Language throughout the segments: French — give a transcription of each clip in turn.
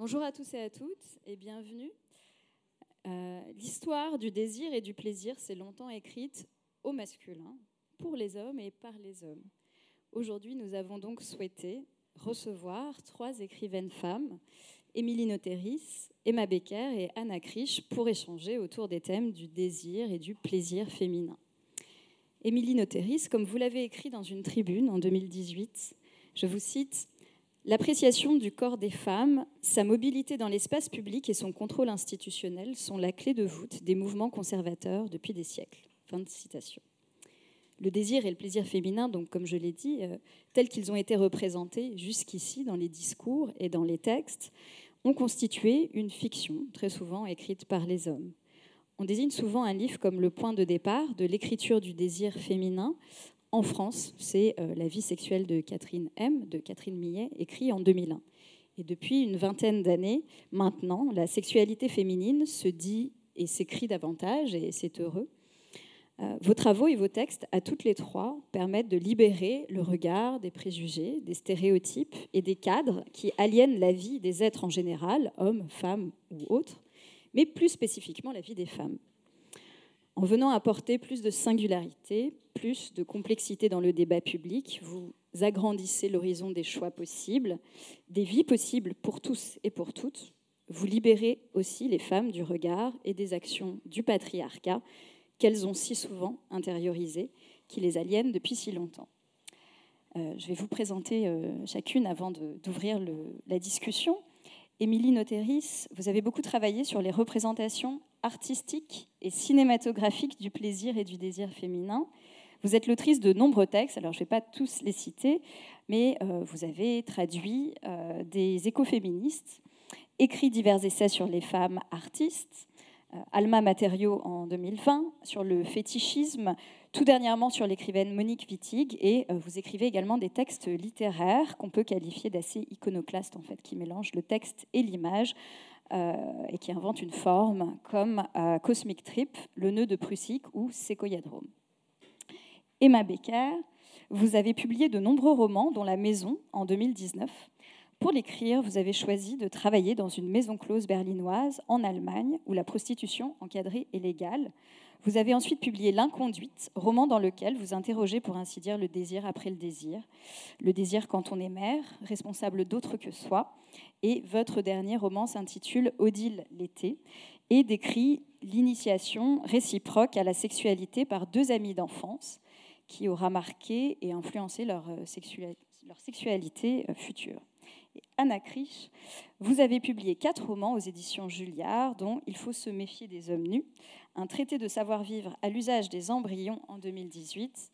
Bonjour à tous et à toutes et bienvenue. Euh, l'histoire du désir et du plaisir s'est longtemps écrite au masculin, pour les hommes et par les hommes. Aujourd'hui, nous avons donc souhaité recevoir trois écrivaines femmes, Émilie Noteris, Emma Becker et Anna Krisch, pour échanger autour des thèmes du désir et du plaisir féminin. Émilie Noteris, comme vous l'avez écrit dans une tribune en 2018, je vous cite L'appréciation du corps des femmes, sa mobilité dans l'espace public et son contrôle institutionnel sont la clé de voûte des mouvements conservateurs depuis des siècles. Fin de citation. Le désir et le plaisir féminin, donc comme je l'ai dit, euh, tels qu'ils ont été représentés jusqu'ici dans les discours et dans les textes, ont constitué une fiction très souvent écrite par les hommes. On désigne souvent un livre comme le point de départ de l'écriture du désir féminin en France, c'est euh, La vie sexuelle de Catherine M, de Catherine Millet, écrit en 2001. Et depuis une vingtaine d'années, maintenant, la sexualité féminine se dit et s'écrit davantage, et c'est heureux. Euh, vos travaux et vos textes, à toutes les trois, permettent de libérer le regard des préjugés, des stéréotypes et des cadres qui aliènent la vie des êtres en général, hommes, femmes ou autres, mais plus spécifiquement la vie des femmes en venant apporter plus de singularité, plus de complexité dans le débat public, vous agrandissez l'horizon des choix possibles, des vies possibles pour tous et pour toutes. Vous libérez aussi les femmes du regard et des actions du patriarcat qu'elles ont si souvent intériorisées, qui les aliènent depuis si longtemps. Euh, je vais vous présenter euh, chacune avant d'ouvrir la discussion. Émilie Noteris, vous avez beaucoup travaillé sur les représentations artistiques et cinématographiques du plaisir et du désir féminin. Vous êtes l'autrice de nombreux textes, alors je ne vais pas tous les citer, mais euh, vous avez traduit euh, des écoféministes, écrit divers essais sur les femmes artistes, euh, Alma Matériaux en 2020, sur le fétichisme, tout dernièrement sur l'écrivaine Monique Wittig, et euh, vous écrivez également des textes littéraires qu'on peut qualifier d'assez iconoclastes, en fait, qui mélangent le texte et l'image, euh, et qui inventent une forme comme Cosmic Trip, Le nœud de Prussique ou Séquoiadrome. Emma Becker, vous avez publié de nombreux romans, dont La Maison en 2019. Pour l'écrire, vous avez choisi de travailler dans une maison close berlinoise en Allemagne, où la prostitution encadrée est légale. Vous avez ensuite publié L'inconduite, roman dans lequel vous interrogez pour ainsi dire le désir après le désir, le désir quand on est mère, responsable d'autre que soi. Et votre dernier roman s'intitule Odile l'été et décrit l'initiation réciproque à la sexualité par deux amis d'enfance qui aura marqué et influencé leur, euh, sexualité euh, future. Anna Krisch, vous avez publié quatre romans aux éditions Julliard, dont Il faut se méfier des hommes nus, un traité de savoir-vivre à l'usage des embryons en 2018,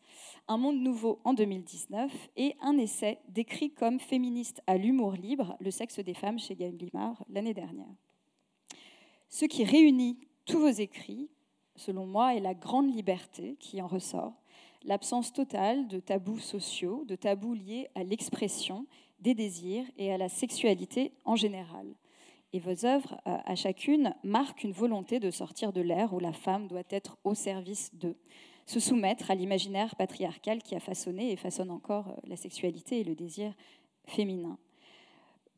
Un monde nouveau en 2019 et un essai décrit comme féministe à l'humour libre, Le sexe des femmes chez Gallimard l'année dernière. Ce qui réunit tous vos écrits, selon moi, est la grande liberté qui en ressort, l'absence totale de tabous sociaux, de tabous liés à l'expression des désirs et à la sexualité en général. Et vos œuvres, euh, à chacune, marquent une volonté de sortir de l'ère où la femme doit être au service d'eux, se soumettre à l'imaginaire patriarcal qui a façonné et façonne encore euh, la sexualité et le désir féminin.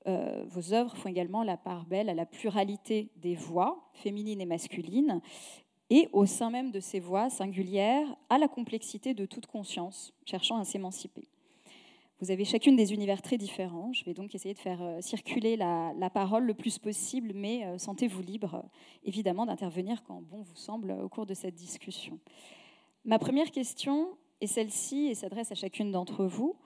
Euh, vos œuvres font également la part belle à la pluralité des voix, féminines et masculines, et au sein même de ces voix singulières, à la complexité de toute conscience, cherchant à s'émanciper. Vous avez chacune des univers très différents. Je vais donc essayer de faire euh, circuler la, parole le plus possible, mais euh, sentez-vous libre, évidemment, d'intervenir quand bon vous semble au cours de cette discussion. Ma première question est celle-ci et s'adresse à chacune d'entre vous.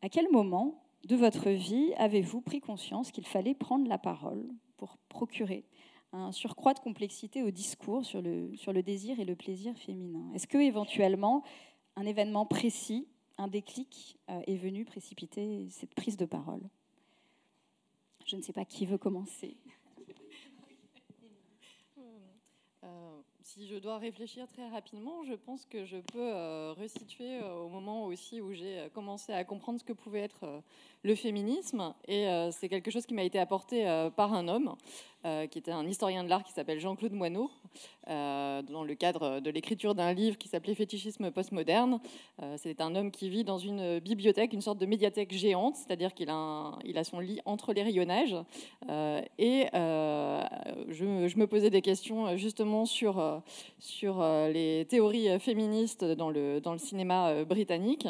À quel moment de votre vie avez-vous pris conscience qu'il fallait prendre la parole pour procurer un surcroît de complexité au discours sur le, sur le désir et le plaisir féminin? Est-ce que éventuellement un événement précis un déclic euh, est venu précipiter cette prise de parole. Je ne sais pas qui veut commencer. Euh, si je dois réfléchir très rapidement, je pense que je peux euh, resituer au moment aussi où j'ai commencé à comprendre ce que pouvait être le féminisme. Et c'est quelque chose qui m'a été apporté par un homme qui était un historien de l'art qui s'appelle Jean-Claude Moineau, dans le cadre de l'écriture d'un livre qui s'appelait Fétichisme postmoderne. C'est un homme qui vit dans une bibliothèque, une sorte de médiathèque géante, c'est-à-dire qu'il a, il a son lit entre les rayonnages. et je, je, me posais des questions justement sur, sur les théories féministes dans le, dans le cinéma britannique.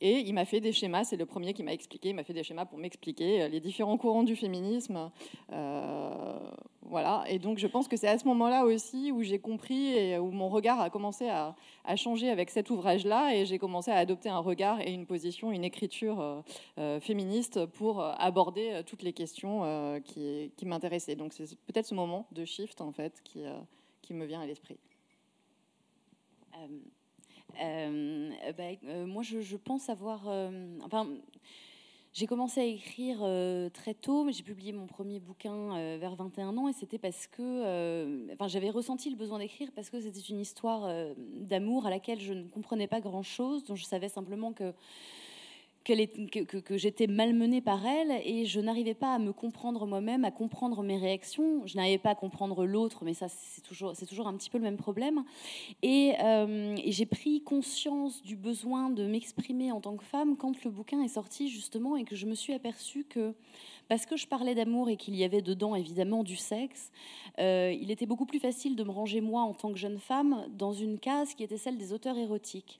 Et il m'a fait des schémas, c'est le premier qui m'a expliqué, il m'a fait des schémas pour m'expliquer euh, les différents courants du féminisme. Euh, voilà, et donc je pense que c'est à ce moment-là aussi où j'ai compris et où mon regard a commencé à, changer avec cet ouvrage-là, et j'ai commencé à adopter un regard et une position, une écriture euh, féministe pour aborder toutes les questions qui, m'intéressaient. Donc c'est peut-être ce moment de shift en fait qui, qui me vient à l'esprit. Euh, bah, euh, moi, je, pense avoir. Euh, enfin, j'ai commencé à écrire très tôt, mais j'ai publié mon premier bouquin vers 21 ans, et c'était parce que. enfin, j'avais ressenti le besoin d'écrire parce que c'était une histoire d'amour à laquelle je ne comprenais pas grand-chose, dont je savais simplement que que, j'étais malmenée par elle et je n'arrivais pas à me comprendre moi-même, à comprendre mes réactions. Je n'arrivais pas à comprendre l'autre, mais ça, c'est toujours, toujours un petit peu le même problème. Euh, et j'ai pris conscience du besoin de m'exprimer en tant que femme quand le bouquin est sorti, justement, et que je me suis aperçue que parce que je parlais d'amour et qu'il y avait dedans évidemment du sexe, euh, il était beaucoup plus facile de me ranger moi en tant que jeune femme dans une case qui était celle des auteurs érotiques.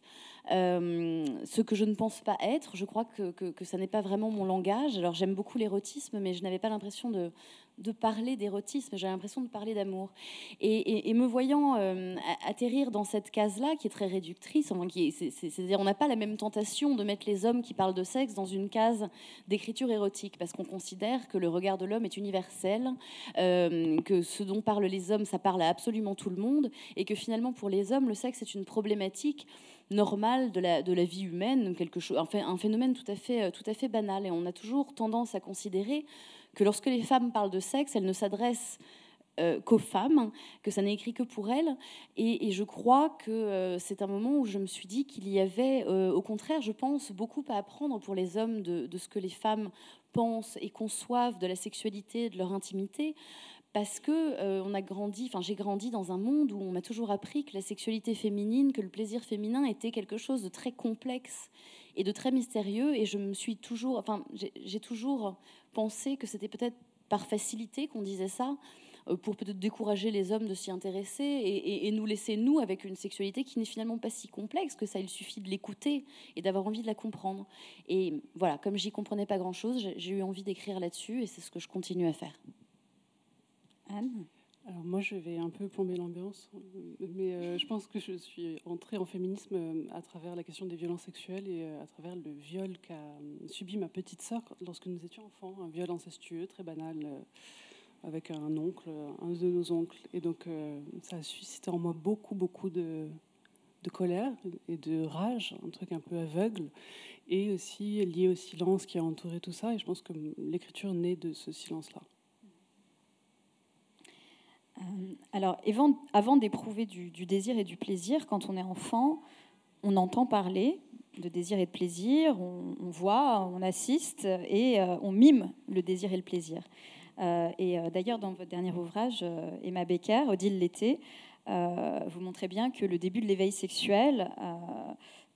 Euh, ce que je ne pense pas être, je crois que, que, que ça n'est pas vraiment mon langage. Alors j'aime beaucoup l'érotisme, mais je n'avais pas l'impression de, de parler d'érotisme, j'ai l'impression de parler d'amour. Et, me voyant euh, atterrir dans cette case-là, qui est très réductrice, c'est-à-dire on n'a pas la même tentation de mettre les hommes qui parlent de sexe dans une case d'écriture érotique, parce qu'on considère que le regard de l'homme est universel, euh, que ce dont parlent les hommes, ça parle à absolument tout le monde, et que finalement pour les hommes, le sexe est une problématique normale de la, vie humaine, quelque chose, un phénomène fait, tout à fait banal. Et on a toujours tendance à considérer que lorsque les femmes parlent de sexe, elles ne s'adressent euh, qu'aux femmes, que ça n'est écrit que pour elles. Et, je crois que euh, c'est un moment où je me suis dit qu'il y avait, euh, au contraire, je pense, beaucoup à apprendre pour les hommes de, ce que les femmes pensent et conçoivent de la sexualité, de leur intimité. Parce que on a grandi, enfin j'ai grandi dans un monde où on m'a toujours appris que la sexualité féminine, que le plaisir féminin était quelque chose de très complexe et de très mystérieux. Et je me suis toujours, enfin, j'ai toujours pensé que c'était peut-être par facilité qu'on disait ça, euh, pour peut-être décourager les hommes de s'y intéresser et, nous laisser, nous, avec une sexualité qui n'est finalement pas si complexe que ça. Il suffit de l'écouter et d'avoir envie de la comprendre. Et voilà, comme j'y comprenais pas grand-chose, j'ai eu envie d'écrire là-dessus et c'est ce que je continue à faire. Anne? Alors moi, je vais un peu plomber l'ambiance, mais euh, je pense que je suis entrée en féminisme euh, à travers la question des violences sexuelles et euh, à travers le viol qu'a subi ma petite sœur lorsque nous étions enfants, un viol incestueux très banal avec un oncle, un de nos oncles. Et donc ça a suscité en moi beaucoup, beaucoup de, de colère et de rage, un truc un peu aveugle, et aussi lié au silence qui a entouré tout ça. Et je pense que l'écriture naît de ce silence-là. Euh, alors, avant, d'éprouver du, désir et du plaisir, quand on est enfant, on entend parler de désir et de plaisir, on, voit, on assiste et euh, on mime le désir et le plaisir. Euh, et d'ailleurs, dans votre dernier ouvrage, Emma Becker, Odile l'été, vous montrez bien que le début de l'éveil sexuel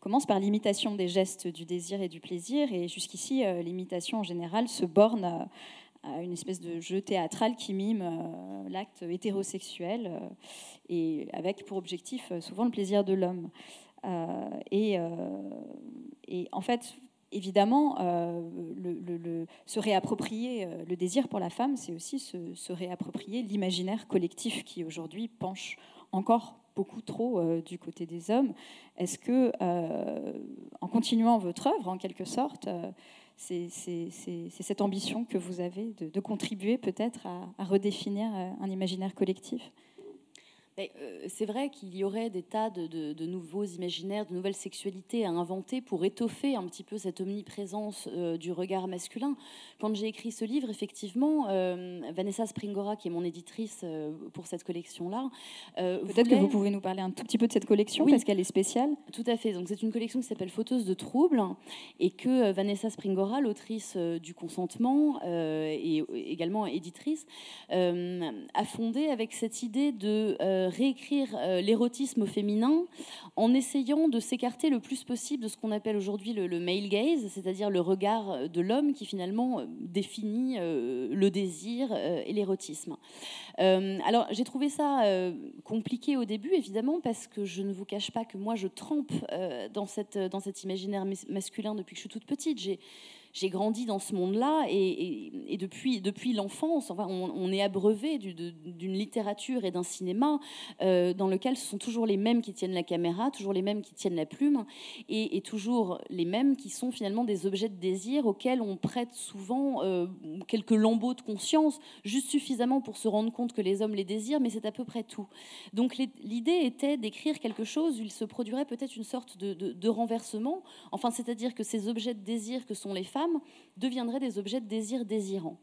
commence par l'imitation des gestes du désir et du plaisir, et jusqu'ici, l'imitation en général se borne une espèce de jeu théâtral qui mime euh, l'acte hétérosexuel euh, et avec pour objectif euh, souvent le plaisir de l'homme. Et, en fait, évidemment, se réapproprier le désir pour la femme, c'est aussi se, réapproprier l'imaginaire collectif qui aujourd'hui penche encore beaucoup trop du côté des hommes. Est-ce que, en continuant votre œuvre, en quelque sorte, c'est cette ambition que vous avez de, contribuer peut-être à, redéfinir euh, un imaginaire collectif? C'est vrai qu'il y aurait des tas de, nouveaux imaginaires, de nouvelles sexualités à inventer pour étoffer un petit peu cette omniprésence euh, du regard masculin. Quand j'ai écrit ce livre, effectivement, euh, Vanessa Springora, qui est mon éditrice pour cette collection-là, peut-être que vous pouvez nous parler un tout petit peu de cette collection parce qu'elle est spéciale. Tout à fait. Donc c'est une collection qui s'appelle Photos de troubles et que Vanessa Springora, l'autrice du consentement et également éditrice, a fondé avec cette idée de réécrire euh, l'érotisme féminin en essayant de s'écarter le plus possible de ce qu'on appelle aujourd'hui le, male gaze, c'est-à-dire le regard de l'homme qui finalement euh, définit euh, le désir et l'érotisme. alors j'ai trouvé ça compliqué au début, évidemment, parce que je ne vous cache pas que moi je trempe dans, cette, dans cet imaginaire masculin depuis que je suis toute petite. J'ai grandi dans ce monde-là et, depuis, depuis l'enfance, enfin, on, est abreuvé d'une littérature et d'un cinéma euh, dans lequel ce sont toujours les mêmes qui tiennent la caméra, toujours les mêmes qui tiennent la plume et, toujours les mêmes qui sont finalement des objets de désir auxquels on prête souvent euh, quelques lambeaux de conscience, juste suffisamment pour se rendre compte que les hommes les désirent, mais c'est à peu près tout. Donc l'idée était d'écrire quelque chose où il se produirait peut-être une sorte de, de renversement, enfin c'est-à-dire que ces objets de désir que sont les femmes, deviendraient des objets de désir désirant.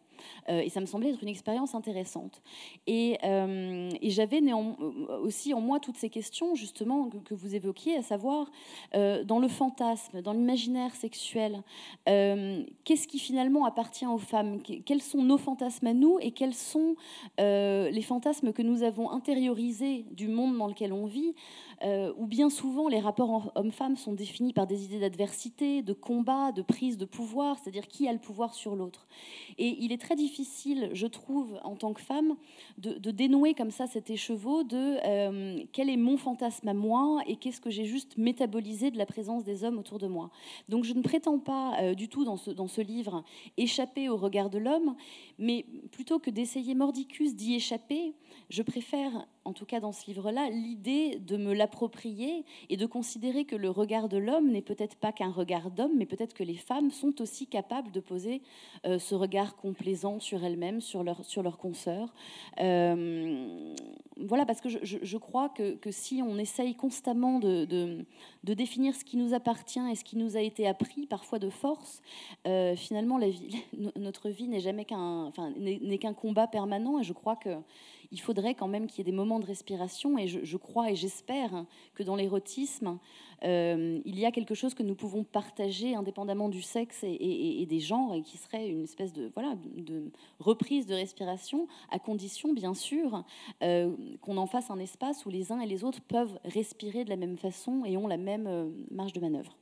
Euh, et ça me semblait être une expérience intéressante. Et, euh, j'avais euh, aussi en moi toutes ces questions, justement, que, vous évoquiez, à savoir, dans le fantasme, dans l'imaginaire sexuel, qu'est-ce qui finalement appartient aux femmes? Quels sont nos fantasmes à nous et quels sont les fantasmes que nous avons intériorisés du monde dans lequel on vit? Où bien souvent les rapports hommes-femmes sont définis par des idées d'adversité, de combat, de prise de pouvoir, c'est-à-dire qui a le pouvoir sur l'autre. Et il est très difficile, je trouve, en tant que femme, de, dénouer comme ça cet écheveau de euh, quel est mon fantasme à moi et qu'est-ce que j'ai juste métabolisé de la présence des hommes autour de moi. Donc je ne prétends pas euh, du tout dans ce, dans ce livre échapper au regard de l'homme, mais plutôt que d'essayer mordicus d'y échapper, je préfère, en tout cas dans ce livre-là, l'idée de me l'approprier et de considérer que le regard de l'homme n'est peut-être pas qu'un regard d'homme, mais peut-être que les femmes sont aussi capables de poser euh, ce regard complaisant sur elles-mêmes, sur leurs sur leur consoeurs. Euh, voilà, parce que je, crois que, si on essaye constamment de, de, définir ce qui nous appartient et ce qui nous a été appris, parfois de force, euh, finalement, notre vie n'est jamais qu'un n'est qu'un combat permanent. Et je crois que il faudrait quand même qu'il y ait des moments de respiration. Et je, crois et j'espère que dans l'érotisme, euh, il y a quelque chose que nous pouvons partager indépendamment du sexe et, des genres, et qui serait une espèce de, voilà, de reprise de respiration, à condition, bien sûr, euh, qu'on en fasse un espace où les uns et les autres peuvent respirer de la même façon et ont la même euh, marge de manœuvre.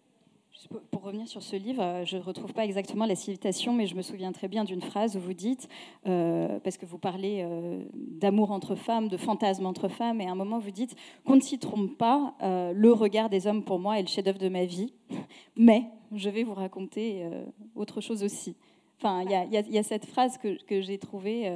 Pour revenir sur ce livre, euh, je ne retrouve pas exactement la citation, mais je me souviens très bien d'une phrase où vous dites, euh, parce que vous parlez euh, d'amour entre femmes, de fantasmes entre femmes, et à un moment vous dites qu'on ne s'y trompe pas, le regard des hommes pour moi est le chef-d'œuvre de ma vie, mais je vais vous raconter autre chose aussi. Enfin, il y, a cette phrase que, j'ai trouvée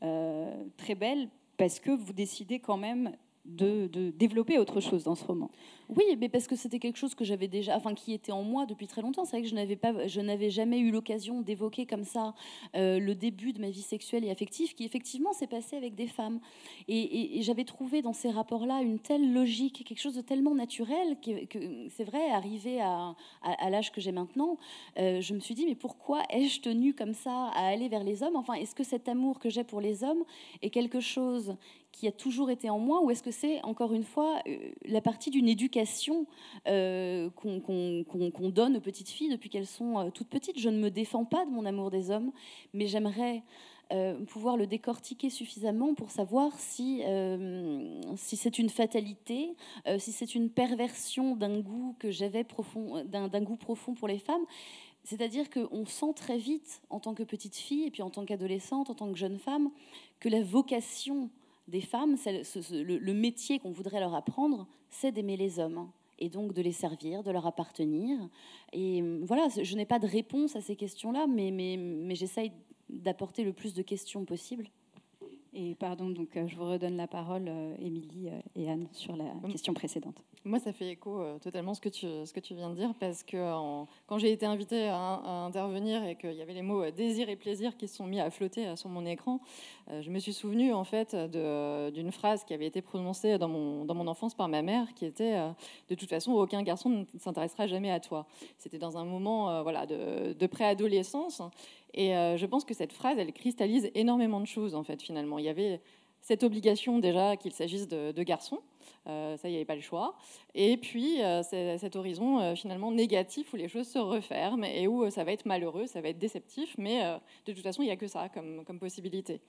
très belle, parce que vous décidez quand même de, développer autre chose dans ce roman. Oui, mais parce que c'était quelque chose que j'avais déjà, enfin qui était en moi depuis très longtemps. C'est vrai que je n'avais pas, je n'avais jamais eu l'occasion d'évoquer comme ça euh, le début de ma vie sexuelle et affective, qui effectivement s'est passé avec des femmes. Et, j'avais trouvé dans ces rapports-là une telle logique, quelque chose de tellement naturel que, c'est vrai, arrivé à, l'âge que j'ai maintenant, euh, je me suis dit mais pourquoi ai-je tenu comme ça à aller vers les hommes? Enfin, est-ce que cet amour que j'ai pour les hommes est quelque chose qui a toujours été en moi ou est-ce que c'est encore une fois euh, la partie d'une éducation euh, qu'on donne aux petites filles depuis qu'elles sont euh, toutes petites. Je ne me défends pas de mon amour des hommes, mais j'aimerais euh, pouvoir le décortiquer suffisamment pour savoir si, c'est une fatalité, si c'est une perversion d'un goût que j'avais profond, d'un goût profond pour les femmes. C'est-à-dire qu'on sent très vite, en tant que petite fille, et puis en tant qu'adolescente, en tant que jeune femme, que la vocation des femmes, le, métier qu'on voudrait leur apprendre, c'est d'aimer les hommes et donc de les servir, de leur appartenir. Et euh, voilà, je n'ai pas de réponse à ces questions-là, mais, j'essaye d'apporter le plus de questions possible. Et pardon, donc euh, je vous redonne la parole, euh, Émilie et Anne, sur la question précédente. Moi, ça fait écho euh, totalement ce que tu, ce que tu viens de dire, parce que quand j'ai été invitée à, intervenir et qu'il y avait les mots euh, désir et plaisir qui se sont mis à flotter euh, sur mon écran, je me suis souvenue en fait d'une phrase qui avait été prononcée dans mon, dans mon enfance par ma mère, qui était de toute façon aucun garçon ne s'intéressera jamais à toi. C'était dans un moment voilà de, de préadolescence, et je pense que cette phrase, elle cristallise énormément de choses en fait finalement. Il y avait cette obligation déjà qu'il s'agisse de, garçons euh, ça, il n'y avait pas le choix. Et puis, euh, cet horizon euh, finalement négatif où les choses se referment et où ça va être malheureux, ça va être déceptif, mais de toute façon, il n'y a que ça comme, comme, possibilité.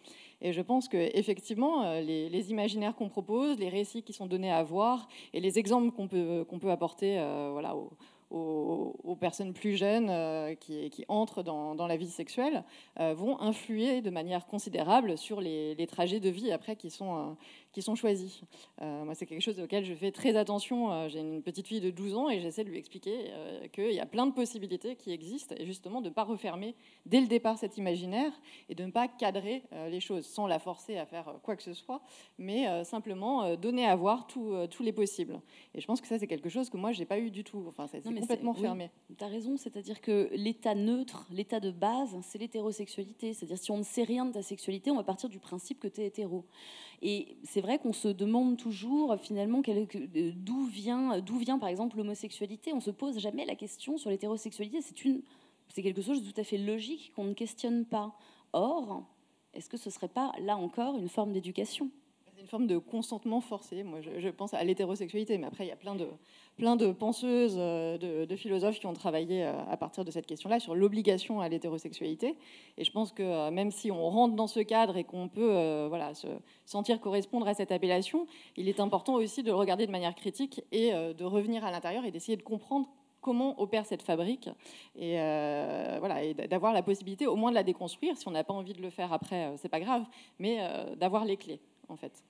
Et je pense qu'effectivement, les, les imaginaires qu'on propose, les récits qui sont donnés à voir et les exemples qu'on peut, qu'on peut apporter voilà, aux, aux, personnes plus jeunes euh, qui, entrent dans, la vie sexuelle euh, vont influer de manière considérable sur les, trajets de vie après qui sont, euh, qui sont choisis. moi, c'est quelque chose auquel je fais très attention. J'ai une petite fille de 12 ans et j'essaie de lui expliquer qu'il y a plein de possibilités qui existent et justement de ne pas refermer dès le départ cet imaginaire et de ne pas cadrer les choses sans la forcer à faire quoi que ce soit, mais simplement donner à voir tous les possibles. Et je pense que ça, c'est quelque chose que moi, j'ai pas eu du tout. Enfin, c'est complètement fermé. tu as raison, c'est-à-dire que l'état neutre, l'état de base, c'est l'hétérosexualité. C'est-à-dire si on ne sait rien de ta sexualité, on va partir du principe que tu es hétéro. Et c'est vrai qu'on se demande toujours finalement d'où vient, d'où vient par exemple l'homosexualité. On se pose jamais la question sur l'hétérosexualité. C'est quelque chose de tout à fait logique qu'on ne questionne pas. Or, est-ce que ce serait pas là encore une forme d'éducation? Une forme de consentement forcé. Moi, je, pense à l'hétérosexualité, mais après, il y a plein de, plein de penseuses, euh, de, philosophes qui ont travaillé euh, à partir de cette question-là sur l'obligation à l'hétérosexualité. Et je pense que euh, même si on rentre dans ce cadre et qu'on peut voilà, se sentir correspondre à cette appellation, il est important aussi de le regarder de manière critique et de revenir à l'intérieur et d'essayer de comprendre comment opère cette fabrique et, voilà, et d'avoir la possibilité au moins de la déconstruire. Si on n'a pas envie de le faire après, c'est pas grave, mais d'avoir les clés en fait.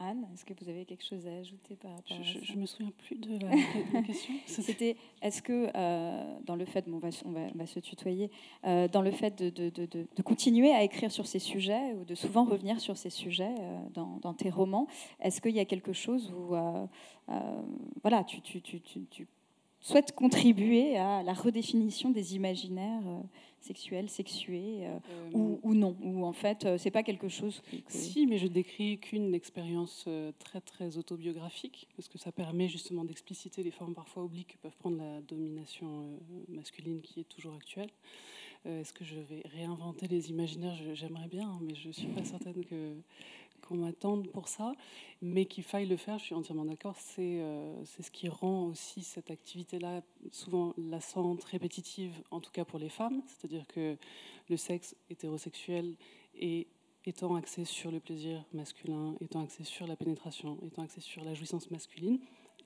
Anne, est-ce que vous avez quelque chose à ajouter par rapport je, à ça Je me souviens plus de la, question. C'était, est-ce que euh, dans le fait, bon, on, va, on, va, se tutoyer, euh, dans le fait de, de, de, continuer à écrire sur ces sujets ou de souvent revenir sur ces sujets euh, dans, dans, tes romans, est-ce qu'il y a quelque chose où, voilà, tu, tu, tu, tu souhaites contribuer à la redéfinition des imaginaires sexuelle, sexuée, euh, euh, ou, non Ou en fait, euh, c'est pas quelque chose que, Si, mais je décris qu'une expérience très très autobiographique, parce que ça permet justement d'expliciter les formes parfois obliques que peuvent prendre la domination masculine qui est toujours actuelle. Est-ce que je vais réinventer les imaginaires? J'aimerais bien, hein, mais je ne suis pas certaine que qu'on m'attende pour ça, mais qu'il faille le faire, je suis entièrement d'accord. C'est euh, ce qui rend aussi cette activité-là souvent lassante, répétitive, en tout cas pour les femmes. C'est-à-dire que le sexe hétérosexuel est étant axé sur le plaisir masculin, étant axé sur la pénétration, étant axé sur la jouissance masculine,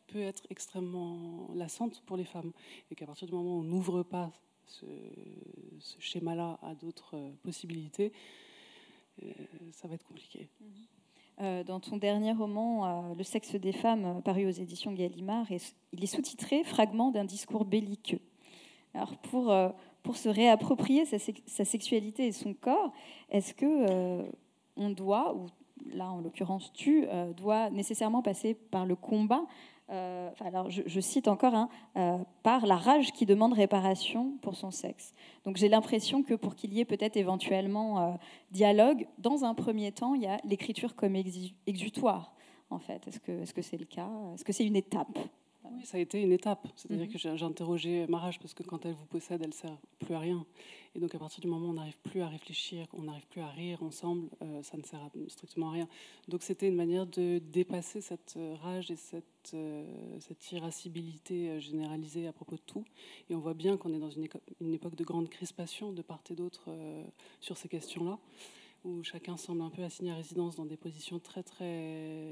peut être extrêmement lassante pour les femmes. Et qu'à partir du moment où on n'ouvre pas ce, schéma-là à d'autres euh, possibilités, ça va être compliqué. Mhm. Euh, dans ton dernier roman, euh, Le sexe des femmes, paru aux éditions Gallimard, il est sous-titré Fragment d'un discours belliqueux. Alors pour, pour se réapproprier sa, sexualité et son corps, est-ce que on doit, ou là en l'occurrence tu, dois nécessairement passer par le combat euh, alors je, cite encore, hein, euh, par la rage qui demande réparation pour son sexe. Donc j'ai l'impression que pour qu'il y ait peut-être éventuellement euh, dialogue, dans un premier temps, il y a l'écriture comme exutoire, en fait. Est-ce que c'est -ce c'est le cas? Est-ce que c'est une étape? Oui, ça a été une étape. C'est-à-dire mhm. que j'ai interrogé Marage parce que quand elle vous possède, elle ne sert plus à rien. Et donc à partir du moment où on n'arrive plus à réfléchir, on n'arrive plus à rire ensemble, euh, ça ne sert strictement à rien. Donc c'était une manière de dépasser cette euh, rage et cette, euh, cette irascibilité généralisée à propos de tout. Et on voit bien qu'on est dans une, une, époque de grande crispation de part et d'autre sur ces questions-là où chacun semble un peu assigné à résidence dans des positions très très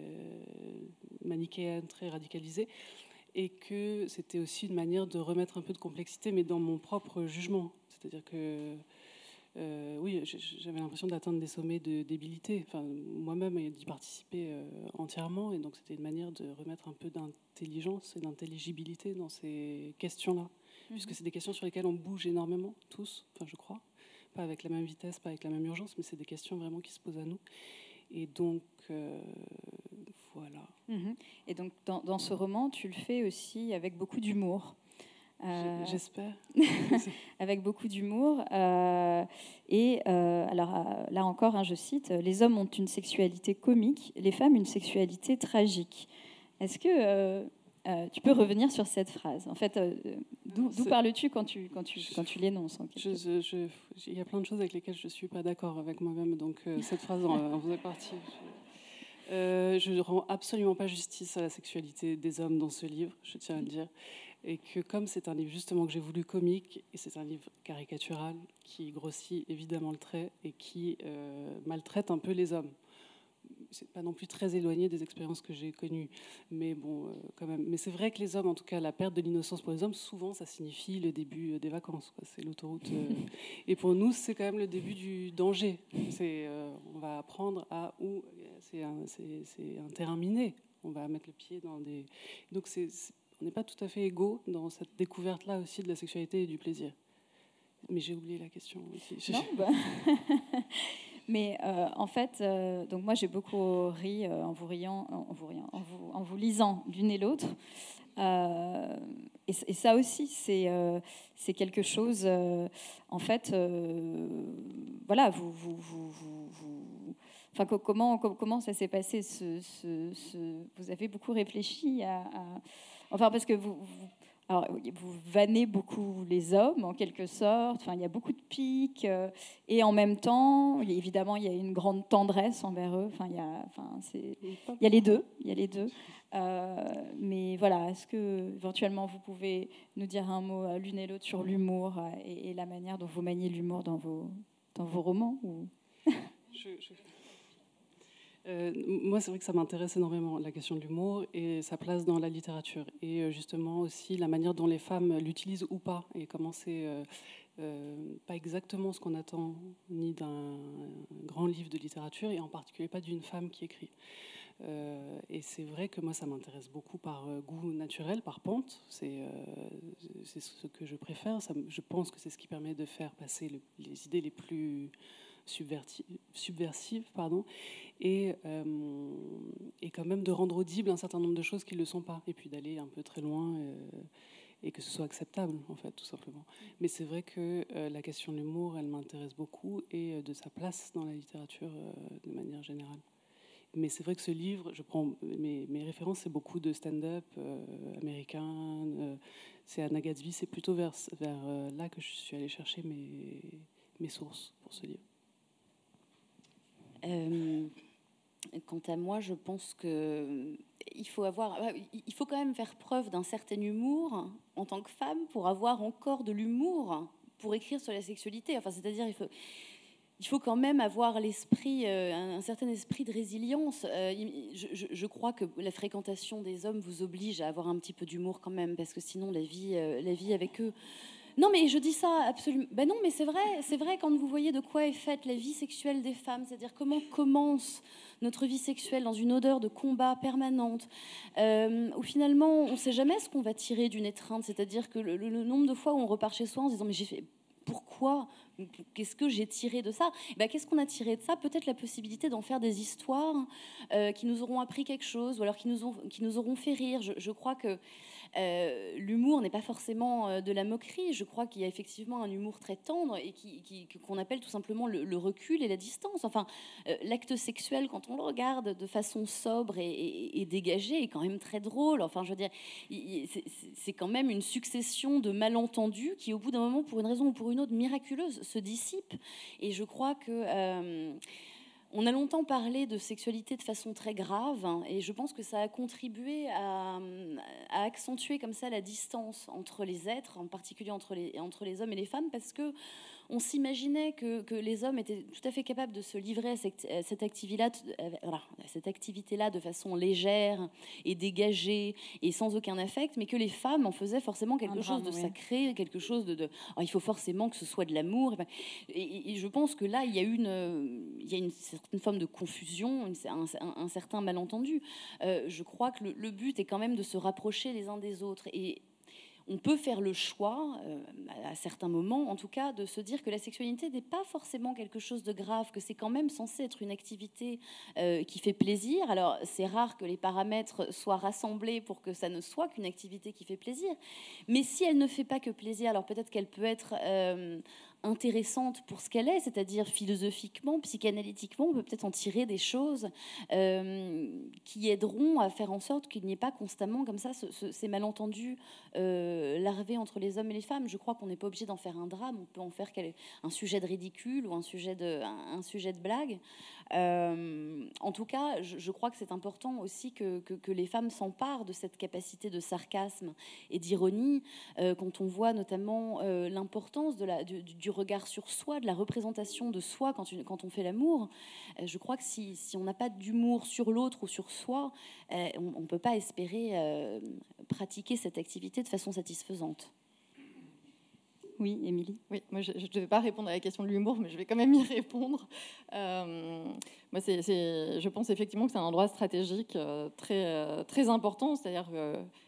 manichéennes, très radicalisées et que c'était aussi une manière de remettre un peu de complexité, mais dans mon propre jugement. C'est-à-dire que, euh, oui, j'avais l'impression d'atteindre des sommets de débilité, enfin, moi-même d'y participer euh, entièrement, et donc c'était une manière de remettre un peu d'intelligence et d'intelligibilité dans ces questions-là, mhm. puisque c'est des questions sur lesquelles on bouge énormément, tous, enfin, je crois, pas avec la même vitesse, pas avec la même urgence, mais c'est des questions vraiment qui se posent à nous. Et donc, euh, voilà. Mhm. Et donc, dans, ce roman, tu le fais aussi avec beaucoup d'humour. Euh, j'espère. avec beaucoup d'humour. Euh, et euh, alors là encore, hein, je cite, les hommes ont une sexualité comique, les femmes une sexualité tragique. Est-ce que tu peux revenir sur cette phrase? En fait, d'où parles-tu quand tu, quand tu, quand tu l'énonces Il y a plein de choses avec lesquelles je ne suis pas d'accord avec moi-même, donc cette phrase en, en faisait partie. je ne rends absolument pas justice à la sexualité des hommes dans ce livre, je tiens à le dire et que comme c'est un livre justement que j'ai voulu comique, et c'est un livre caricatural qui grossit évidemment le trait et qui euh, maltraite un peu les hommes. C'est pas non plus très éloigné des expériences que j'ai connues, mais bon, euh, quand même. Mais c'est vrai que les hommes, en tout cas, la perte de l'innocence pour les hommes, souvent, ça signifie le début des vacances. C'est l'autoroute. Euh, et pour nous, c'est quand même le début du danger. C'est, on va apprendre à où c'est un, un terrain miné. On va mettre le pied dans des. Donc c'est on n'est pas tout à fait égaux dans cette découverte-là aussi de la sexualité et du plaisir. Mais j'ai oublié la question aussi. Non, bah. Mais euh, en fait, euh, donc moi j'ai beaucoup ri euh, en vous riant, en vous, riant, en vous, en vous lisant l'une et l'autre. Et, et, ça aussi, c'est c'est quelque chose. en fait, voilà, vous, vous, vous, Enfin, comment, comment ça s'est passé ce, ce, Vous avez beaucoup réfléchi à Enfin, parce que vous, vous, vannez beaucoup les hommes, en quelque sorte. Enfin, il y a beaucoup de pics. Euh, et en même temps, évidemment, il y a une grande tendresse envers eux. Enfin, il y a, enfin, c'est, il y a les deux. Il y a les deux. Euh, mais voilà, est-ce que éventuellement vous pouvez nous dire un mot euh, l'une et l'autre sur l'humour et, la manière dont vous maniez l'humour dans vos, dans vos romans ou... Euh, moi, c'est vrai que ça m'intéresse énormément, la question de l'humour et sa place dans la littérature. Et euh, justement aussi la manière dont les femmes l'utilisent ou pas. Et comment c'est euh, pas exactement ce qu'on attend ni d'un grand livre de littérature, et en particulier pas d'une femme qui écrit. et c'est vrai que moi, ça m'intéresse beaucoup par goût naturel, par pente. C'est ce que je préfère. Je pense que c'est ce qui permet de faire passer les idées les plus subversive, pardon, et, euh, et quand même de rendre audible un certain nombre de choses qui ne le sont pas, et puis d'aller un peu très loin euh, et que ce soit acceptable, en fait, tout simplement. Mais c'est vrai que euh, la question de l'humour, elle m'intéresse beaucoup, et de sa place dans la littérature de manière générale. Mais c'est vrai que ce livre, je prends mes, références, c'est beaucoup de stand-up américain, c'est Anna Gatsby, c'est plutôt vers, vers là que je suis allée chercher mes, mes sources pour ce livre. Euh, quant à moi, je pense que il faut avoir, il faut quand même faire preuve d'un certain humour en tant que femme pour avoir encore de l'humour pour écrire sur la sexualité. Enfin, c'est-à-dire, il faut, il faut quand même avoir l'esprit, euh, un, certain esprit de résilience. Euh, je, je, crois que la fréquentation des hommes vous oblige à avoir un petit peu d'humour quand même, parce que sinon la vie, la vie avec eux non, mais je dis ça absolument. Ben non, mais c'est vrai, c'est vrai quand vous voyez de quoi est faite la vie sexuelle des femmes, c'est-à-dire comment commence notre vie sexuelle dans une odeur de combat permanente, euh, où finalement on ne sait jamais ce qu'on va tirer d'une étreinte, c'est-à-dire que le, nombre de fois où on repart chez soi en se disant mais j'ai fait pourquoi Qu'est-ce que j'ai tiré de ça? Eh ben, Qu'est-ce qu'on a tiré de ça? Peut-être la possibilité d'en faire des histoires euh, qui nous auront appris quelque chose ou alors qui nous, ont, qui nous auront fait rire. Je, je crois que euh, l'humour n'est pas forcément euh, de la moquerie. Je crois qu'il y a effectivement un humour très tendre et qu'on appelle tout simplement le, recul et la distance. Enfin, euh, l'acte sexuel, quand on le regarde de façon sobre et, dégagée, est quand même très drôle. Enfin, je veux dire, c'est quand même une succession de malentendus qui, au bout d'un moment, pour une raison ou pour une autre miraculeuse, se dissipent. Et je crois que on a longtemps parlé de sexualité de façon très grave hein, et je pense que ça a contribué à, accentuer comme ça la distance entre les êtres, en particulier entre les, entre les hommes et les femmes, parce que on s'imaginait que, les hommes étaient tout à fait capables de se livrer à cette, activité-là cette activité-là de façon légère et dégagée et sans aucun affect, mais que les femmes en faisaient forcément quelque chose de sacré, quelque chose de... Oh, il faut forcément que ce soit de l'amour. Et, je pense que là, il y a une, il y a une certaine forme de confusion, un, certain malentendu. Euh, je crois que le, le but est quand même de se rapprocher les uns des autres. Et on peut faire le choix, euh, à certains moments en tout cas, de se dire que la sexualité n'est pas forcément quelque chose de grave, que c'est quand même censé être une activité euh, qui fait plaisir. Alors c'est rare que les paramètres soient rassemblés pour que ça ne soit qu'une activité qui fait plaisir, mais si elle ne fait pas que plaisir, alors peut-être qu'elle peut être... Euh, intéressante pour ce qu'elle est, c'est-à-dire philosophiquement, psychanalytiquement, on peut peut-être en tirer des choses euh, qui aideront à faire en sorte qu'il n'y ait pas constamment comme ça ces malentendus euh, larvés entre les hommes et les femmes. Je crois qu'on n'est pas obligé d'en faire un drame, on peut en faire un sujet de ridicule ou un sujet de, un sujet de blague. Euh, en tout cas, je, crois que c'est important aussi que, les femmes s'emparent de cette capacité de sarcasme et d'ironie, euh, quand on voit notamment euh, l'importance du, regard sur soi, de la représentation de soi quand, quand on fait l'amour. je crois que si, si on n'a pas d'humour sur l'autre ou sur soi, on ne peut pas espérer pratiquer cette activité de façon satisfaisante. Oui, Émilie. Oui, moi je ne devais pas répondre à la question de l'humour, mais je vais quand même y répondre. Euh, moi, c'est, je pense effectivement que c'est un endroit stratégique euh, très, euh, très important, c'est-à-dire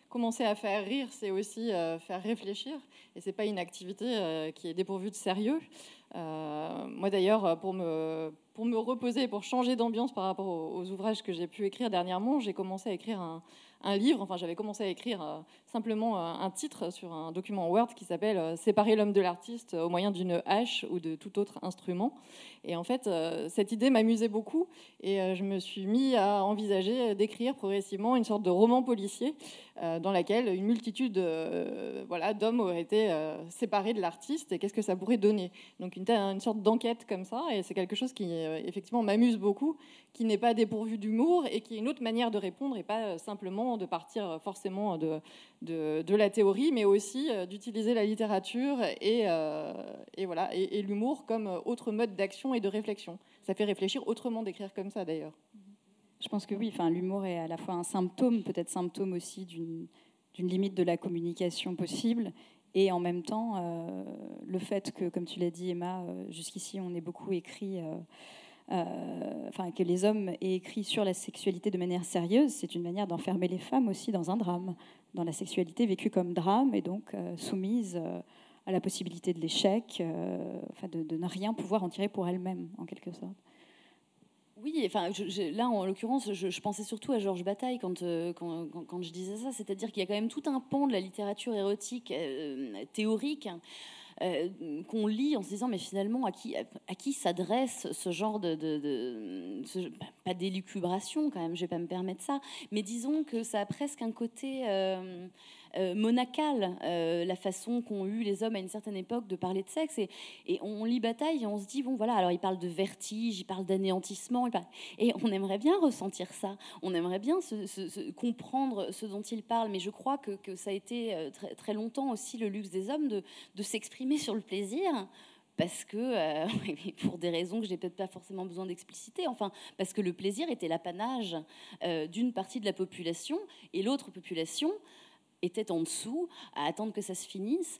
commencer à faire rire, c'est aussi faire réfléchir, et c'est pas une activité qui est dépourvue de sérieux. moi d'ailleurs, pour me, pour me reposer, pour changer d'ambiance par rapport aux, aux ouvrages que j'ai pu écrire dernièrement, j'ai commencé à écrire un, un livre, enfin j'avais commencé à écrire simplement euh, un titre sur un document Word qui s'appelle euh, Séparer l'homme de l'artiste au moyen d'une hache ou de tout autre instrument. Et en fait, cette idée m'amusait beaucoup et je me suis mis à envisager d'écrire progressivement une sorte de roman policier dans laquelle une multitude voilà, d'hommes auraient été séparés de l'artiste et qu'est-ce que ça pourrait donner. Donc une, une sorte d'enquête comme ça et c'est quelque chose qui effectivement m'amuse beaucoup, qui n'est pas dépourvu d'humour et qui est une autre manière de répondre et pas simplement de partir forcément de, de, la théorie, mais aussi euh, d'utiliser la littérature et, euh, et voilà, et, l'humour comme autre mode d'action et de réflexion. Ça fait réfléchir autrement d'écrire comme ça d'ailleurs. Je pense que oui, enfin, l'humour est à la fois un symptôme, peut-être symptôme aussi d'une limite de la communication possible, et en même temps, euh, le fait que, comme tu l'as dit Emma, jusqu'ici on ait beaucoup écrit euh, enfin, que les hommes aient écrit sur la sexualité de manière sérieuse, c'est une manière d'enfermer les femmes aussi dans un drame, dans la sexualité vécue comme drame et donc euh, soumise euh, à la possibilité de l'échec, enfin, de, ne rien pouvoir en tirer pour elle-même, en quelque sorte. Oui, enfin, là, en l'occurrence, je, pensais surtout à Georges Bataille quand, quand, je disais ça, c'est-à-dire qu'il y a quand même tout un pan de la littérature érotique théorique euh, qu'on lit en se disant mais finalement à qui, s'adresse ce genre de, pas d'élucubration quand même, je vais pas me permettre ça, mais disons que ça a presque un côté euh, monacale, euh, la façon qu'ont eu les hommes à une certaine époque de parler de sexe. Et, on lit bataille et on se dit, bon voilà, alors il parle de vertige, il parle d'anéantissement, et on aimerait bien ressentir ça, on aimerait bien se, comprendre ce dont il parle, mais je crois que, ça a été euh, très, longtemps aussi le luxe des hommes de, de s'exprimer sur le plaisir. Parce que, pour des raisons que je n'ai peut-être pas forcément besoin d'expliciter, enfin, parce que le plaisir était l'apanage d'une partie de la population. Et l'autre population était en dessous, à attendre que ça se finisse,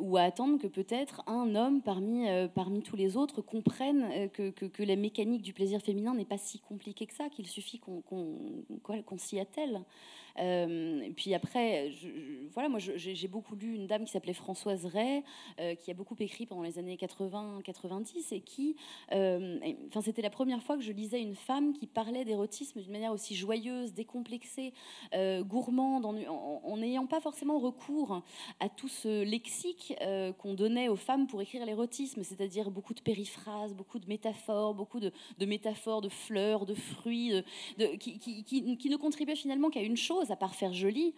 ou à attendre que peut-être un homme parmi, euh, parmi tous les autres comprenne euh, que, que, la mécanique du plaisir féminin n'est pas si compliquée que ça, qu'il suffit qu'on s'y attelle. Euh, et puis après, voilà, moi j'ai beaucoup lu une dame qui s'appelait Françoise Ray, euh, qui a beaucoup écrit pendant les années 80-90 et qui, euh, enfin c'était la première fois que je lisais une femme qui parlait d'érotisme d'une manière aussi joyeuse, décomplexée, gourmande, en n'ayant pas forcément recours à tout ce lexique qu'on donnait aux femmes pour écrire l'érotisme, c'est-à-dire beaucoup de périphrases, beaucoup de métaphores, beaucoup de, métaphores de fleurs, de fruits, qui ne contribuaient finalement qu'à une chose à part faire joli,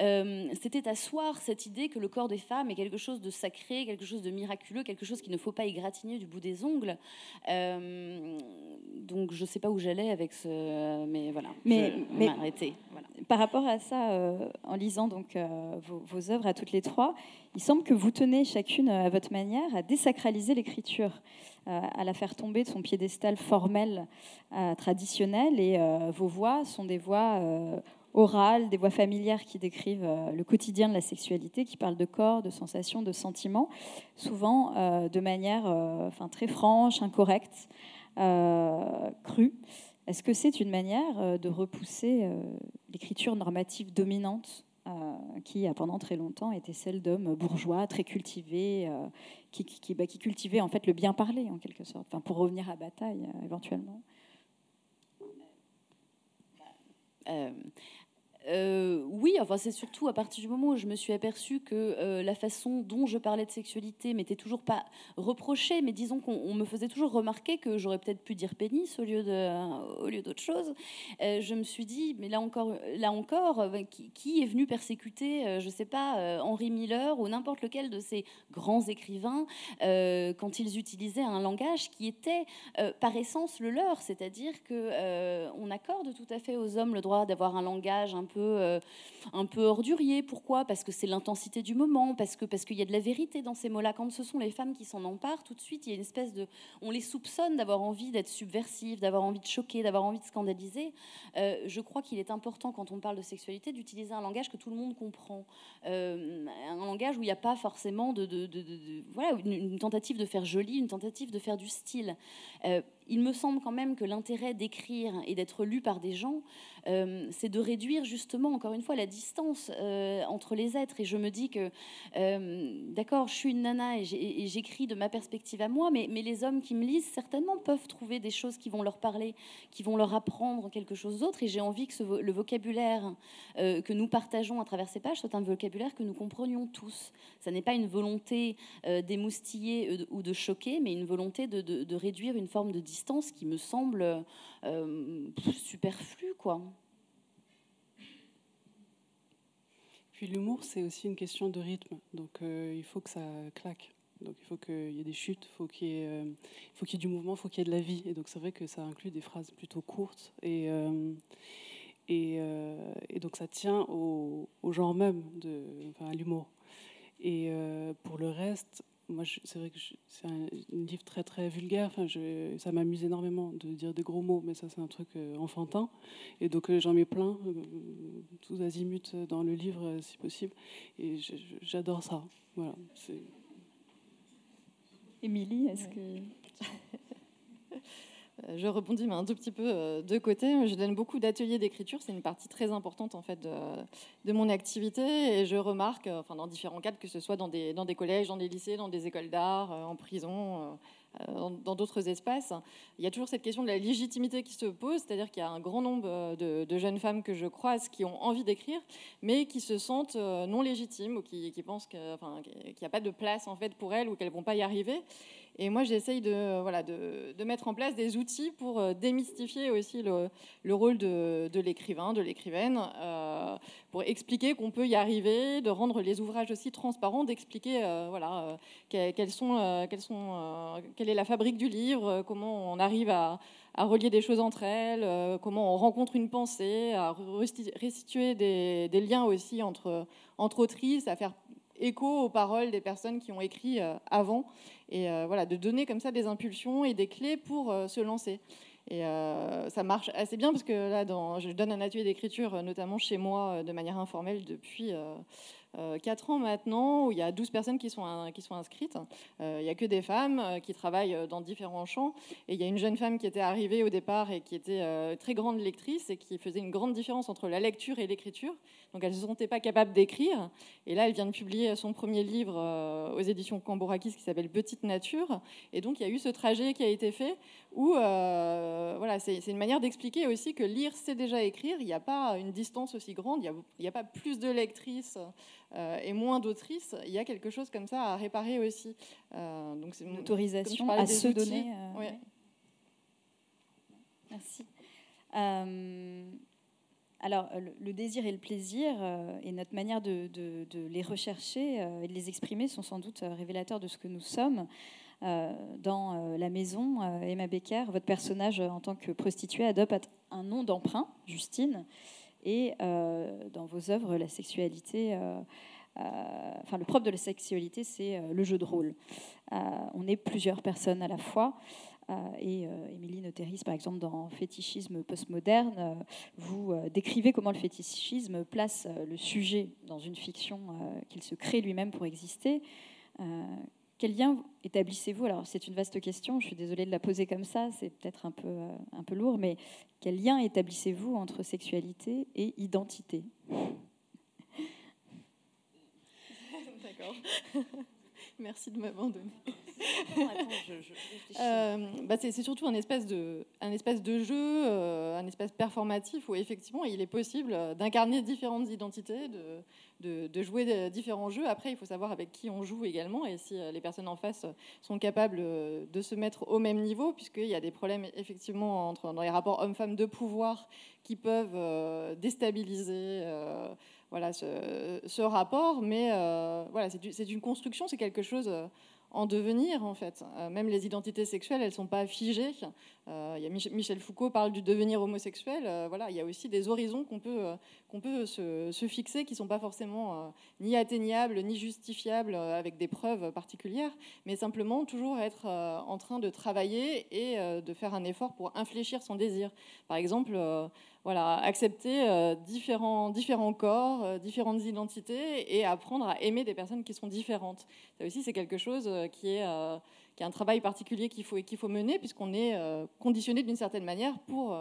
euh, c'était asseoir cette idée que le corps des femmes est quelque chose de sacré, quelque chose de miraculeux, quelque chose qu'il ne faut pas égratigner du bout des ongles. Euh, donc je ne sais pas où j'allais avec ce, mais voilà, mais, mais arrêté. Par rapport à ça, euh, en lisant donc vos, vos, œuvres à toutes les trois, il semble que vous tenez chacune à votre manière à désacraliser l'écriture, à la faire tomber de son piédestal formel traditionnel, et vos voix sont des voix orales, des voix familières qui décrivent euh, le quotidien de la sexualité, qui parlent de corps, de sensations, de sentiments, souvent euh, de manière euh, enfin, très franche, incorrecte, crue. Est-ce que c'est une manière de repousser l'écriture normative dominante qui a pendant très longtemps été celle d'hommes bourgeois, très cultivés, bah, qui, cultivaient en fait le bien parler en quelque sorte, enfin, pour revenir à bataille éventuellement? Oui, enfin c'est surtout à partir du moment où je me suis aperçue que euh, la façon dont je parlais de sexualité m'était toujours pas reprochée, mais disons qu'on me faisait toujours remarquer que j'aurais peut-être pu dire pénis au lieu de au lieu d'autre chose. Euh, je me suis dit, mais là encore, là encore, qui, est venu persécuter, je sais pas, Henri Miller ou n'importe lequel de ces grands écrivains quand ils utilisaient un langage qui était par essence le leur, c'est-à-dire que on accorde tout à fait aux hommes le droit d'avoir un langage un euh, un peu ordurier. Pourquoi? Parce que c'est l'intensité du moment, parce que parce qu'il y a de la vérité dans ces mots-là. Quand ce sont les femmes qui s'en emparent, tout de suite, il y a une espèce de, on les soupçonne d'avoir envie d'être subversives, d'avoir envie de choquer, d'avoir envie de scandaliser. Euh, je crois qu'il est important quand on parle de sexualité d'utiliser un langage que tout le monde comprend, euh, un langage où il n'y a pas forcément de, voilà une, tentative de faire joli, une tentative de faire du style il me semble quand même que l'intérêt d'écrire et d'être lu par des gens, euh, c'est de réduire justement, encore une fois, la distance euh, entre les êtres. Et je me dis que, euh, d'accord, je suis une nana et j'écris de ma perspective à moi, mais, les hommes qui me lisent certainement peuvent trouver des choses qui vont leur parler, qui vont leur apprendre quelque chose d'autre. Et j'ai envie que le vocabulaire que nous partageons à travers ces pages soit un vocabulaire que nous comprenions tous. Ça n'est pas une volonté d'émoustiller ou de choquer, mais une volonté de réduire une forme de distance qui me semble euh, superflu, quoi. Puis l'humour, c'est aussi une question de rythme. Donc euh, il faut que ça claque. Donc il faut qu'il y ait des chutes, ait, euh, faut qu'il y ait du mouvement, il faut qu'il y ait de la vie. Et donc c'est vrai que ça inclut des phrases plutôt courtes. Et, et, et, donc ça tient au, au genre même, de, enfin, à l'humour. Et pour le reste, moi, c'est vrai que c'est un, livre très très vulgaire. Enfin, je, ça m'amuse énormément de dire des gros mots, mais ça c'est un truc euh, enfantin. Et donc euh, j'en mets plein, euh, tous azimuts dans le livre si possible. Et j'adore ça. Voilà. Émilie, est-ce que Euh, je rebondis un tout petit peu euh, de côté. Je donne beaucoup d'ateliers d'écriture. C'est une partie très importante en fait de, mon activité et je remarque, euh, enfin dans différents cadres, que ce soit dans des, dans des collèges, dans des lycées, dans des écoles d'art, en prison, dans d'autres espaces, il y a toujours cette question de la légitimité qui se pose, c'est-à-dire qu'il y a un grand nombre de, jeunes femmes que je croise qui ont envie d'écrire, mais qui se sentent non légitimes ou qui, pensent qu'il n'y a pas de place en fait pour elles ou qu'elles vont pas y arriver. Et moi, j'essaye de, voilà, de, mettre en place des outils pour euh, démystifier aussi le, le rôle de, l'écrivain, de l'écrivaine, euh, pour expliquer qu'on peut y arriver, de rendre les ouvrages aussi transparents, d'expliquer euh, voilà, quelles sont, quelles sont, quelle est la fabrique du livre, comment on arrive à, relier des choses entre elles, comment on rencontre une pensée, à restituer des, des liens aussi entre, entre autrices, à faire écho aux paroles des personnes qui ont écrit avant et euh, voilà, de donner comme ça des impulsions et des clés pour euh, se lancer. Et euh, ça marche assez bien parce que là, je donne un atelier d'écriture, notamment chez moi, de manière informelle depuis 4 ans maintenant, où il y a 12 personnes qui sont, inscrites. il n'y a que des femmes qui travaillent dans différents champs. Et il y a une jeune femme qui était arrivée au départ et qui était très grande lectrice et qui faisait une grande différence entre la lecture et l'écriture. Donc elle ne se sentait pas capable d'écrire. Et là, elle vient de publier son premier livre euh, aux éditions Cambourakis qui s'appelle Petite Nature. Et donc il y a eu ce trajet qui a été fait où euh, voilà, c'est une manière d'expliquer aussi que lire, c'est déjà écrire. Il n'y a pas une distance aussi grande. Il n'y a, pas plus de lectrices euh, et moins d'autrices. Il y a quelque chose comme ça à réparer aussi. donc c'est une autorisation à se donner. Merci. Alors, euh, le désir et le plaisir euh, et notre manière de, les rechercher euh, et de les exprimer sont sans doute révélateurs de ce que nous sommes. dans La Maison, Emma Becker, votre personnage en tant que prostituée adopte un nom d'emprunt, Justine, et dans vos œuvres, la sexualité. enfin, le propre de la sexualité, c'est le jeu de rôle. on est plusieurs personnes à la fois. Euh, et euh, Émilie Noteris, par exemple, dans Fétichisme postmoderne, euh, vous décrivez comment le fétichisme place le sujet dans une fiction qu'il se crée lui-même pour exister. Quel lien établissez-vous? Alors, c'est une vaste question, je suis désolée de la poser comme ça, c'est peut-être un peu, euh, un peu lourd, mais quel lien établissez-vous entre sexualité et identité? D'accord. merci de m'abandonner. Euh, bah c'est surtout un espèce de, un espèce de jeu, euh, un espèce performatif où effectivement il est possible d'incarner différentes identités, de, de, jouer différents jeux. Après, il faut savoir avec qui on joue également et si les personnes en face sont capables de se mettre au même niveau, puisqu'il y a des problèmes effectivement entre, dans les rapports hommes-femmes de pouvoir qui peuvent euh, déstabiliser voilà, ce, rapport. Mais voilà, c'est une construction, c'est quelque chose en devenir en fait. Euh, même les identités sexuelles, elles ne sont pas figées. Euh, Michel Foucault parle du devenir homosexuel. Euh, voilà, il y a aussi des horizons qu'on peut, qu'on peut se, fixer qui ne sont pas forcément ni atteignables ni justifiables avec des preuves particulières, mais simplement toujours être en train de travailler et de faire un effort pour infléchir son désir. Par exemple, voilà, accepter euh, différents, corps, euh, différentes identités et apprendre à aimer des personnes qui sont différentes. Ça aussi, c'est quelque chose euh, qui est, qui est un travail particulier qu'il faut, qu'il faut mener puisqu'on est conditionné d'une certaine manière pour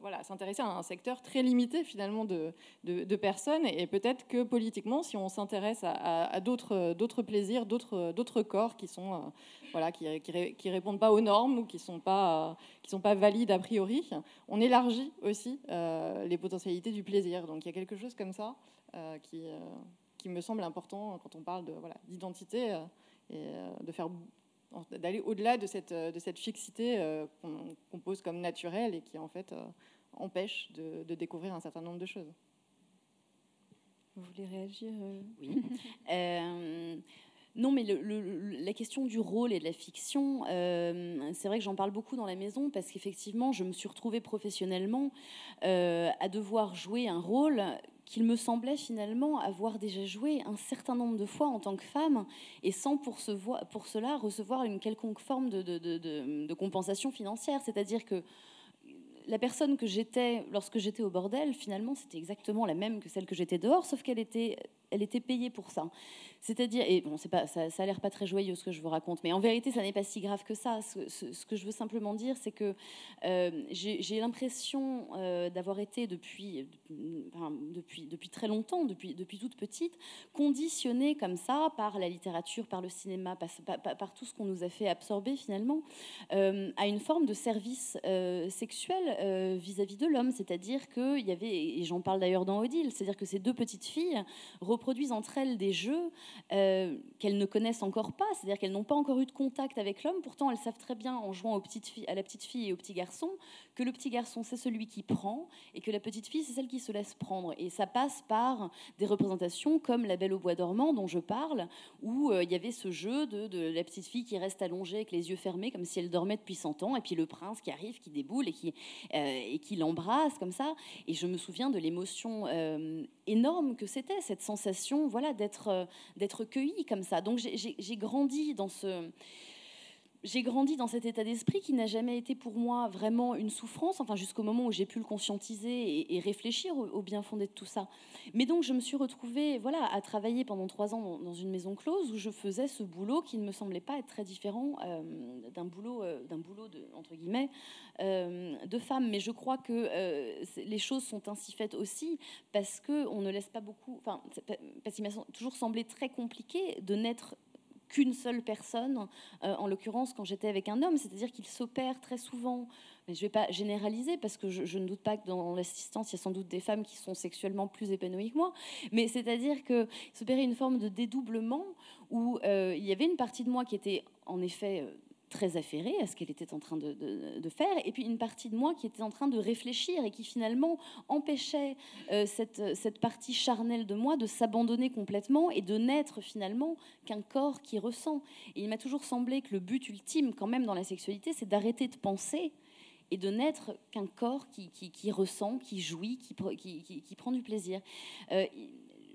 voilà, s'intéresser à un secteur très limité finalement de, de, personnes. Et peut-être que politiquement, si on s'intéresse à, à d'autres, d'autres plaisirs, d'autres, d'autres corps qui sont voilà, qui, qui, répondent pas aux normes ou qui sont pas qui sont pas valides a priori, on élargit aussi euh, les potentialités du plaisir. Donc il y a quelque chose comme ça euh, qui euh, qui me semble important quand on parle de voilà d'identité et de faire d'aller au-delà de cette, de cette fixité qu'on pose comme naturelle et qui en fait empêche de, de, découvrir un certain nombre de choses. Vous voulez réagir Oui. Non, mais la question du rôle et de la fiction, euh, c'est vrai que j'en parle beaucoup dans la maison parce qu'effectivement, je me suis retrouvée professionnellement euh, à devoir jouer un rôle qu'il me semblait finalement avoir déjà joué un certain nombre de fois en tant que femme et sans pour, cela recevoir une quelconque forme de compensation financière. C'est-à-dire que la personne que j'étais lorsque j'étais au bordel, finalement, c'était exactement la même que celle que j'étais dehors, sauf qu'elle était, elle était payée pour ça. C'est-à-dire, et bon, ça, ça a l'air pas très joyeux ce que je vous raconte, mais en vérité, ça n'est pas si grave que ça. Ce, que je veux simplement dire, c'est que euh, j'ai l'impression euh, d'avoir été depuis, depuis, très longtemps, depuis, toute petite, conditionnée comme ça par la littérature, par le cinéma, par, par, tout ce qu'on nous a fait absorber finalement, euh, à une forme de service sexuel vis-à-vis de l'homme. C'est-à-dire qu'il y avait, et j'en parle d'ailleurs dans Odile, c'est-à-dire que ces deux petites filles reproduisent entre elles des jeux euh, qu'elles ne connaissent encore pas, c'est-à-dire qu'elles n'ont pas encore eu de contact avec l'homme. Pourtant, elles savent très bien, en jouant aux petites filles, à la petite fille et au petit garçon, que le petit garçon, c'est celui qui prend et que la petite fille, c'est celle qui se laisse prendre. Et ça passe par des représentations comme La Belle au Bois dormant, dont je parle, où euh, il y avait ce jeu de, la petite fille qui reste allongée avec les yeux fermés, comme si elle dormait depuis 100 ans, et puis le prince qui arrive, qui déboule et qui, euh, et qui l'embrasse comme ça. Et je me souviens de l'émotion énorme que c'était, cette sensation voilà, d'être d'être cueillie comme ça. Donc j'ai grandi dans ce j'ai grandi dans cet état d'esprit qui n'a jamais été pour moi vraiment une souffrance, enfin jusqu'au moment où j'ai pu le conscientiser et, réfléchir au, bien fondé de tout ça. Mais donc je me suis retrouvée voilà, à travailler pendant trois ans dans, une maison close où je faisais ce boulot qui ne me semblait pas être très différent euh, d'un boulot, euh, d'un boulot de, entre guillemets, euh, de femme. Mais je crois que les choses sont ainsi faites aussi parce qu'on ne laisse pas beaucoup, enfin, parce qu'il m'a toujours semblé très compliqué de naître qu'une seule personne, euh, en l'occurrence quand j'étais avec un homme, c'est-à-dire qu'il s'opère très souvent, mais je ne vais pas généraliser parce que je, ne doute pas que dans l'assistance, il y a sans doute des femmes qui sont sexuellement plus épanouies que moi, mais c'est-à-dire qu'il s'opérait une forme de dédoublement où euh, il y avait une partie de moi qui était en effet euh, très affairée à ce qu'elle était en train de, faire, et puis une partie de moi qui était en train de réfléchir et qui finalement empêchait euh, cette, cette, partie charnelle de moi de s'abandonner complètement et de n'être finalement qu'un corps qui ressent. Et il m'a toujours semblé que le but ultime quand même dans la sexualité, c'est d'arrêter de penser et de n'être qu'un corps qui, qui, ressent, qui jouit, qui, qui, qui prend du plaisir. Euh,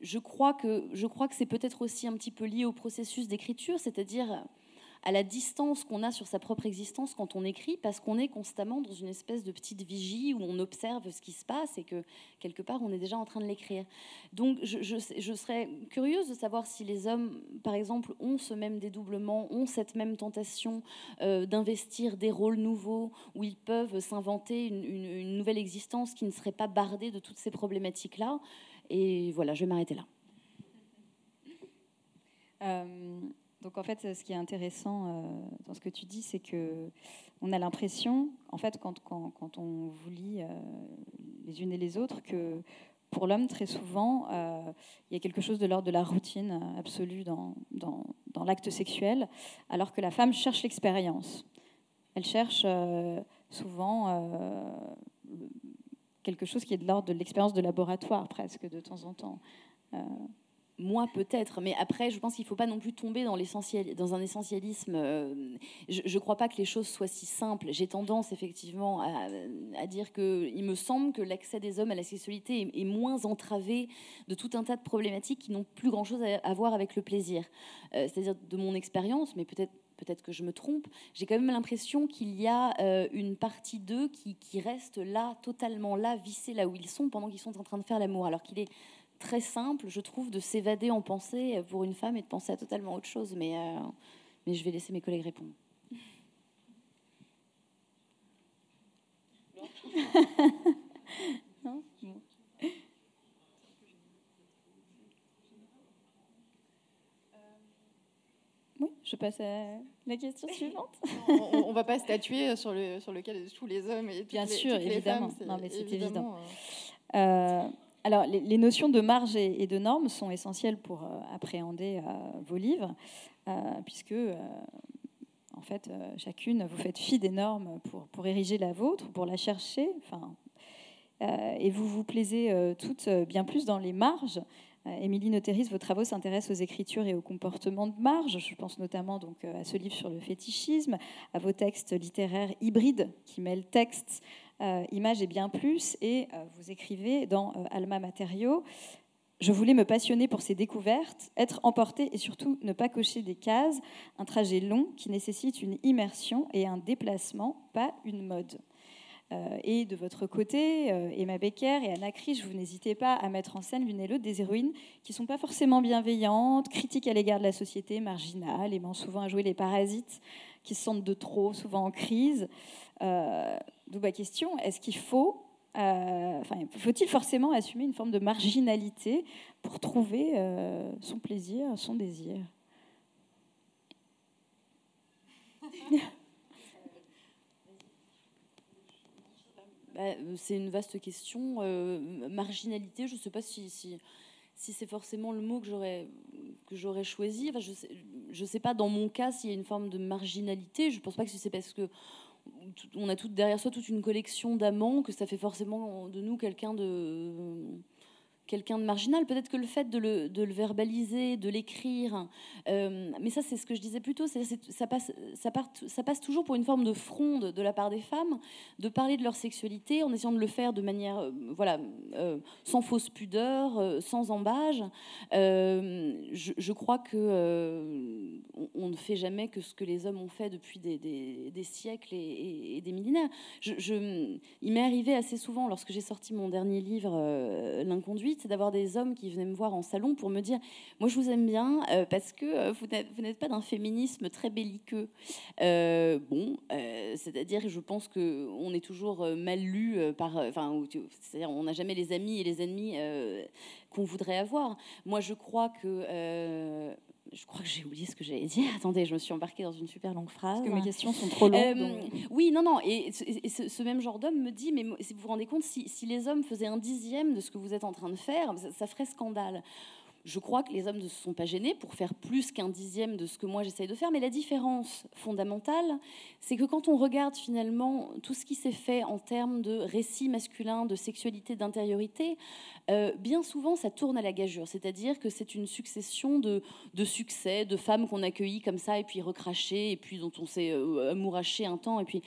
je crois que, je crois que c'est peut-être aussi un petit peu lié au processus d'écriture, c'est-à-dire à la distance qu'on a sur sa propre existence quand on écrit, parce qu'on est constamment dans une espèce de petite vigie où on observe ce qui se passe et que quelque part on est déjà en train de l'écrire. Donc je, serais curieuse de savoir si les hommes, par exemple, ont ce même dédoublement, ont cette même tentation euh, d'investir des rôles nouveaux où ils peuvent s'inventer une, une nouvelle existence qui ne serait pas bardée de toutes ces problématiques-là. Et voilà, je vais m'arrêter là. Donc en fait, ce qui est intéressant dans ce que tu dis, c'est que on a l'impression, en fait, quand, on vous lit les unes et les autres, que pour l'homme, très souvent, il y a quelque chose de l'ordre de la routine absolue dans l'acte sexuel, alors que la femme cherche l'expérience. Elle cherche souvent quelque chose qui est de l'ordre de l'expérience de laboratoire, presque, de temps en temps. Moi, peut-être, mais après, je pense qu'il ne faut pas non plus tomber dans, dans un essentialisme. Euh, je ne crois pas que les choses soient si simples. J'ai tendance, effectivement, à, dire qu'il me semble que l'accès des hommes à la sexualité est, moins entravé de tout un tas de problématiques qui n'ont plus grand-chose à, voir avec le plaisir. Euh, c'est-à-dire de mon expérience, mais peut-être peut-être que je me trompe, j'ai quand même l'impression qu'il y a euh, une partie d'eux qui, reste là, totalement là, vissés là où ils sont, pendant qu'ils sont en train de faire l'amour. Alors qu'il est très simple, je trouve, de s'évader en pensée pour une femme et de penser à totalement autre chose. Mais, euh, mais je vais laisser mes collègues répondre. je passe à la question suivante. on ne va pas statuer sur le, sur lequel tous les hommes et toutes Bien les, sûr, évidemment. femmes. Non, mais c'est évident. Euh, euh, alors, les, notions de marge et, de normes sont essentielles pour euh, appréhender vos livres, puisque, en fait, chacune, vous faites fi des normes pour, ériger la vôtre, pour la chercher. Enfin, et vous vous plaisez toutes bien plus dans les marges euh, Émilie Noteris, vos travaux s'intéressent aux écritures et au comportement de marge. Je pense notamment donc euh, à ce livre sur le fétichisme, à vos textes littéraires hybrides qui mêlent texte, euh, images et bien plus. Et vous écrivez dans Alma Matériaux je voulais me passionner pour ces découvertes, être emporté et surtout ne pas cocher des cases, un trajet long qui nécessite une immersion et un déplacement, pas une mode. Euh, et de votre côté, euh, Emma Becker et Anna Krisch, vous n'hésitez pas à mettre en scène l'une et l'autre des héroïnes qui ne sont pas forcément bienveillantes, critiques à l'égard de la société, marginales, aimant souvent à jouer les parasites, qui se sentent de trop, souvent en crise. Euh, D'où ma question, est-ce qu'il faut enfin, faut-il forcément assumer une forme de marginalité pour trouver son plaisir, son désir? Bah, euh, c'est une vaste question. Euh, marginalité, je ne sais pas si, c'est forcément le mot que j'aurais, choisi. Je ne sais pas dans mon cas s'il y a une forme de marginalité. Je ne pense pas que c'est parce que on a tout derrière soi toute une collection d'amants que ça fait forcément de nous quelqu'un de quelqu'un de marginal. Peut-être que le fait de le, verbaliser, de l'écrire, euh, mais ça c'est ce que je disais plus tôt, ça passe, toujours pour une forme de fronde de la part des femmes, de parler de leur sexualité en essayant de le faire de manière, euh, voilà, euh, sans fausse pudeur, sans embâge. Je, crois que on, ne fait jamais que ce que les hommes ont fait depuis des, siècles et, des millénaires. Il m'est arrivé assez souvent lorsque j'ai sorti mon dernier livre, L'inconduit c'est d'avoir des hommes qui venaient me voir en salon pour me dire Moi, je vous aime bien euh, parce que euh, vous n'êtes pas d'un féminisme très belliqueux. Euh, bon, c'est-à-dire, je pense qu'on est toujours mal lu par. Enfin, c'est-à-dire, on n'a jamais les amis et les ennemis qu'on voudrait avoir. Moi, je crois que je crois que j'ai oublié ce que j'allais dire. Attendez, je me suis embarquée dans une super longue phrase. Parce que mes questions sont trop longues. Euh, oui, non, non. Et, ce, même genre d'homme me dit, mais si vous vous rendez compte, si, les hommes faisaient un dixième de ce que vous êtes en train de faire, ça ferait scandale. Je crois que les hommes ne se sont pas gênés pour faire plus qu'un dixième de ce que moi j'essaye de faire, mais la différence fondamentale, c'est que quand on regarde finalement tout ce qui s'est fait en termes de récits masculins, de sexualité, d'intériorité, euh, bien souvent ça tourne à la gageure, c'est-à-dire que c'est une succession de, succès, de femmes qu'on accueillit comme ça et puis recrachées, et puis dont on s'est euh, amouraché un temps. Et puis,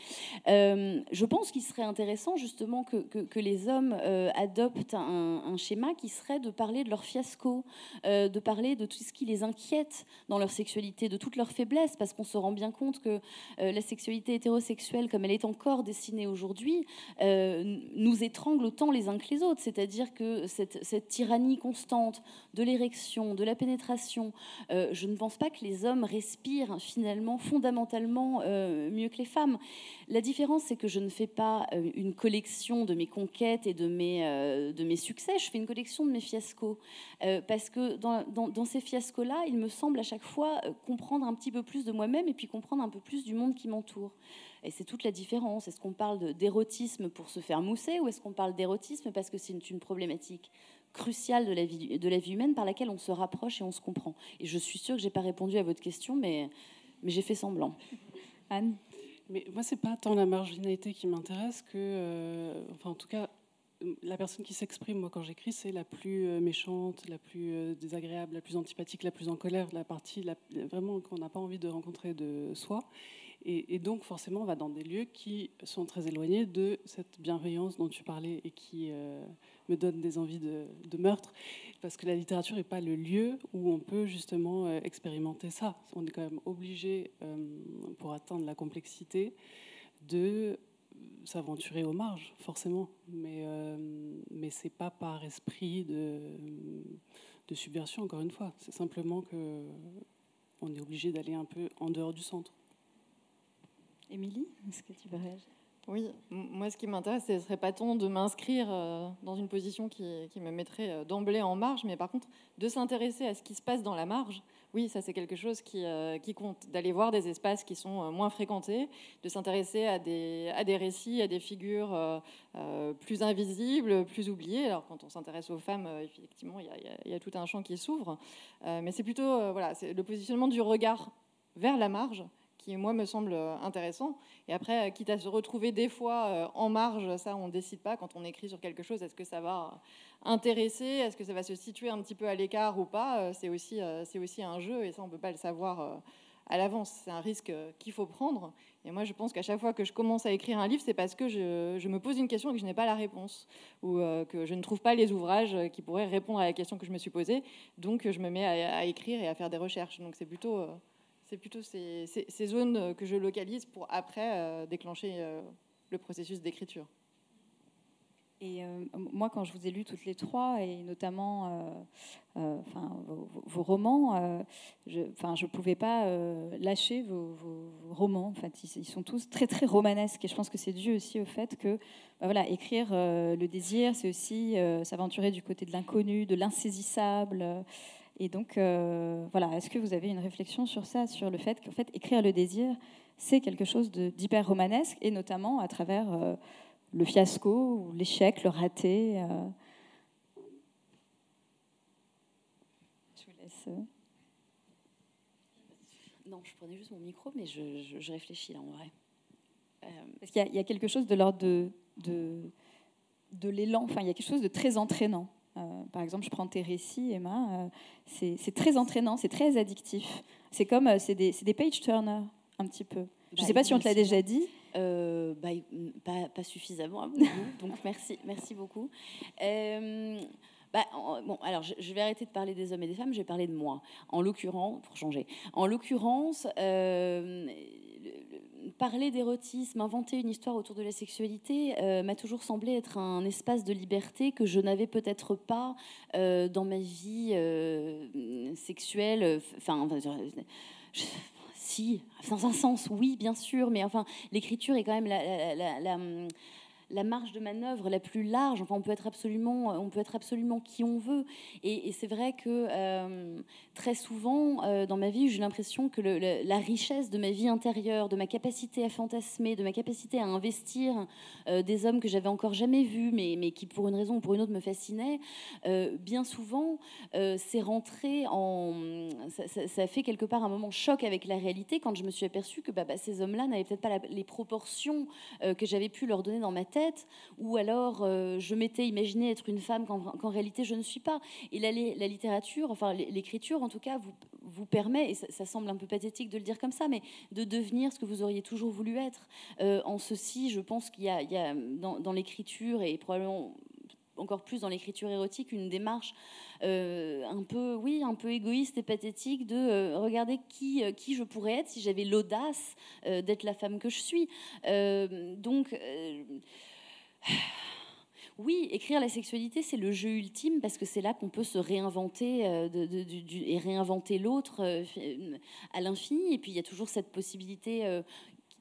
euh, je pense qu'il serait intéressant justement que, que, les hommes adoptent un, un, schéma qui serait de parler de leur fiasco. Euh, de parler de tout ce qui les inquiète dans leur sexualité, de toutes leurs faiblesses, parce qu'on se rend bien compte que euh, la sexualité hétérosexuelle, comme elle est encore dessinée aujourd'hui, euh, nous étrangle autant les uns que les autres. C'est-à-dire que cette, cette, tyrannie constante de l'érection, de la pénétration, je ne pense pas que les hommes respirent finalement fondamentalement mieux que les femmes. La différence, c'est que je ne fais pas une collection de mes conquêtes et de mes, de mes succès, je fais une collection de mes fiascos. parce que que dans, dans, ces fiascos-là, il me semble à chaque fois comprendre un petit peu plus de moi-même et puis comprendre un peu plus du monde qui m'entoure. Et c'est toute la différence. Est-ce qu'on parle d'érotisme pour se faire mousser ou est-ce qu'on parle d'érotisme parce que c'est une problématique cruciale de la, vie, de la vie humaine par laquelle on se rapproche et on se comprend? Et je suis sûre que je n'ai pas répondu à votre question, mais, mais j'ai fait semblant. Anne? Mais moi, c'est pas tant la marginalité qui m'intéresse que, euh, enfin, en tout cas, la personne qui s'exprime, moi, quand j'écris, c'est la plus euh, méchante, la plus euh, désagréable, la plus antipathique, la plus en colère, la partie vraiment qu'on n'a pas envie de rencontrer de soi. Et, donc, forcément, on va dans des lieux qui sont très éloignés de cette bienveillance dont tu parlais et qui euh, me donnent des envies de, meurtre. Parce que la littérature n'est pas le lieu où on peut justement expérimenter ça. On est quand même obligé, pour atteindre la complexité, de s'aventurer aux marges, forcément. Mais, mais ce n'est pas par esprit de, de subversion, encore une fois. C'est simplement que on est obligé d'aller un peu en dehors du centre. Émilie, est-ce que tu veux réagir? Oui, moi ce qui m'intéresse, ce serait pas tant de m'inscrire euh, dans une position qui, me mettrait euh, d'emblée en marge, mais par contre de s'intéresser à ce qui se passe dans la marge. Oui, ça c'est quelque chose qui, euh, qui compte, d'aller voir des espaces qui sont moins fréquentés, de s'intéresser à des, récits, à des figures plus invisibles, plus oubliées. Alors quand on s'intéresse aux femmes, effectivement, il y, y, a tout un champ qui s'ouvre, mais c'est plutôt voilà, le positionnement du regard vers la marge qui, moi, me semble euh, intéressant. Et après, euh, quitte à se retrouver des fois euh, en marge, ça, on ne décide pas quand on écrit sur quelque chose. Est-ce que ça va intéresser? Est-ce que ça va se situer un petit peu à l'écart ou pas? C'est aussi, aussi un jeu et ça, on ne peut pas le savoir à l'avance. C'est un risque qu'il faut prendre. Et moi, je pense qu'à chaque fois que je commence à écrire un livre, c'est parce que je, me pose une question et que je n'ai pas la réponse, ou que je ne trouve pas les ouvrages qui pourraient répondre à la question que je me suis posée. Donc, je me mets à écrire et à faire des recherches. Donc, c'est plutôt c'est plutôt ces, zones que je localise pour après euh, déclencher euh, le processus d'écriture. Et euh, moi, quand je vous ai lu toutes les trois, et notamment vos, romans, je ne pouvais pas lâcher vos, romans. En fait, ils, sont tous très, très romanesques. Et je pense que c'est dû aussi au fait que bah voilà, écrire le désir, c'est aussi s'aventurer du côté de l'inconnu, de l'insaisissable. Et donc, euh, voilà, est-ce que vous avez une réflexion sur ça, sur le fait qu'en fait, écrire le désir, c'est quelque chose d'hyper romanesque, et notamment à travers euh, le fiasco, l'échec, le raté euh. Je vous laisse. Non, je prenais juste mon micro, mais je, je, réfléchis là en vrai. Parce qu'il y, a quelque chose de l'ordre de, de, de l'élan, enfin, il y a quelque chose de très entraînant euh, par exemple, je prends tes récits, Emma, euh, c'est très entraînant, c'est très addictif. C'est comme, euh, c'est des, des page-turners, un petit peu. Je ne bah, sais pas si on te l'a déjà dit. Bah, pas, pas, suffisamment donc merci, merci beaucoup. Bah, bon, alors je, vais arrêter de parler des hommes et des femmes, je vais parler de moi. En l'occurrence, pour changer. En l'occurrence, parler d'érotisme, inventer une histoire autour de la sexualité euh, m'a toujours semblé être un espace de liberté que je n'avais peut-être pas euh, dans ma vie euh, sexuelle. Enfin, si, dans un sens, oui, bien sûr, mais enfin, l'écriture est quand même la la marge de manœuvre la plus large. Enfin, on peut être absolument, on peut être absolument qui on veut. Et, c'est vrai que euh, très souvent euh, dans ma vie, j'ai l'impression que la richesse de ma vie intérieure, de ma capacité à fantasmer, de ma capacité à investir euh, des hommes que j'avais encore jamais vus, mais, qui pour une raison ou pour une autre me fascinaient, bien souvent, c'est rentré en, ça, a fait quelque part un moment choc avec la réalité quand je me suis aperçue que bah, bah, ces hommes-là n'avaient peut-être pas les proportions que j'avais pu leur donner dans ma tête ou alors euh, je m'étais imaginé être une femme qu'en réalité je ne suis pas. Et la, littérature, enfin l'écriture en tout cas, vous, vous permet, et ça, semble un peu pathétique de le dire comme ça, mais de devenir ce que vous auriez toujours voulu être. Euh, en ceci, je pense qu'il y a, dans, l'écriture et probablement encore plus dans l'écriture érotique, une démarche euh, un peu, oui, un peu égoïste et pathétique de regarder qui, qui je pourrais être si j'avais l'audace d'être la femme que je suis. donc oui, écrire la sexualité, c'est le jeu ultime parce que c'est là qu'on peut se réinventer euh, et réinventer l'autre euh, à l'infini. Et puis il y a toujours cette possibilité euh,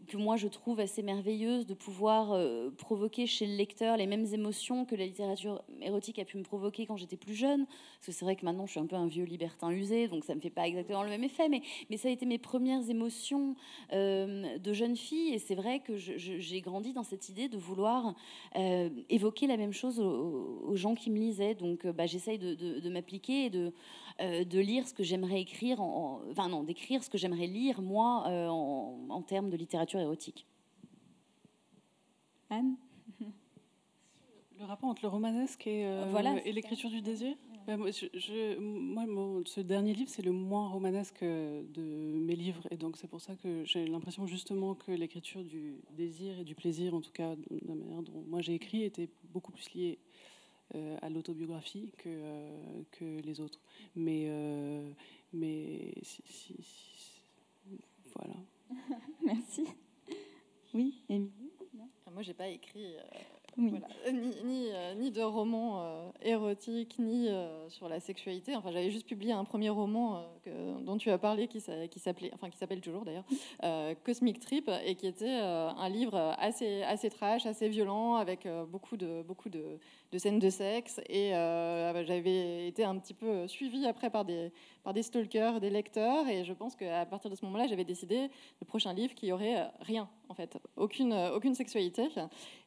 que moi je trouve assez merveilleuse de pouvoir euh, provoquer chez le lecteur les mêmes émotions que la littérature érotique a pu me provoquer quand j'étais plus jeune. Parce que c'est vrai que maintenant je suis un peu un vieux libertin usé, donc ça ne me fait pas exactement le même effet, mais, mais ça a été mes premières émotions euh, de jeune fille, et c'est vrai que j'ai grandi dans cette idée de vouloir euh, évoquer la même chose aux, gens qui me lisaient. Donc bah, j'essaye de, de m'appliquer et de de lire ce que j'aimerais écrire, en, enfin non, d'écrire ce que j'aimerais lire moi euh, en, termes de littérature érotique. Anne? Le rapport entre le romanesque et, euh, et l'écriture du désir? Ben, moi, ce dernier livre, c'est le moins romanesque de mes livres. Et donc, c'est pour ça que j'ai l'impression justement que l'écriture du désir et du plaisir, en tout cas, de la manière dont moi j'ai écrit, était beaucoup plus liée euh, à l'autobiographie que, euh, que les autres. Mais, euh, mais si, voilà. Merci. Oui, Émilie? Moi, j'ai pas écrit euh, ni, euh, ni, de roman euh, érotique, ni sur la sexualité. Enfin, j'avais juste publié un premier roman dont tu as parlé, qui, s'appelait, enfin qui s'appelle toujours d'ailleurs, Cosmic Trip, et qui était un livre assez, assez trash, assez violent, avec beaucoup de, beaucoup de, de scènes de sexe. Et j'avais été un petit peu suivie après par des, par des stalkers, des lecteurs, et je pense qu'à partir de ce moment-là, j'avais décidé le prochain livre qui aurait rien, en fait, aucune, aucune sexualité.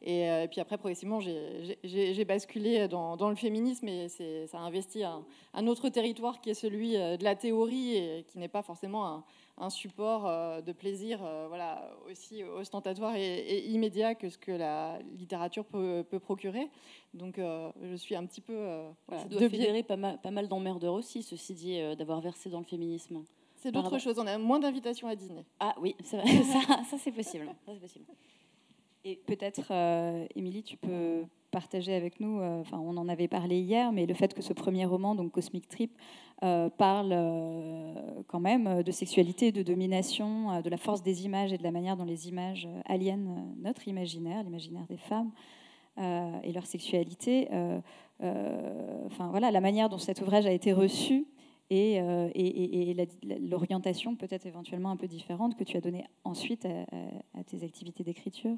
Et, et puis après, progressivement, j'ai basculé dans, le féminisme et ça a investi un, un, autre territoire qui est celui euh, de la théorie et qui n'est pas forcément un, support euh, de plaisir euh, voilà, aussi ostentatoire et, immédiat que ce que la littérature peut, procurer. Donc je suis un petit peu... ça doit fédérer pas mal, pas mal d'emmerdeurs aussi, ceci dit, d'avoir versé dans le féminisme. C'est d'autres choses, on a moins d'invitations à dîner. Ah oui, ça, ça c'est possible. Ça, possible. Et peut-être, euh, Émilie, tu peux partager avec nous, euh, enfin on en avait parlé hier, mais le fait que ce premier roman, donc Cosmic Trip, euh, parle quand même de sexualité, de domination, de la force des images et de la manière dont les images aliènent notre imaginaire, l'imaginaire des femmes et leur sexualité. enfin voilà, la manière dont cet ouvrage a été reçu et, et, l'orientation peut-être éventuellement un peu différente que tu as donnée ensuite à tes activités d'écriture.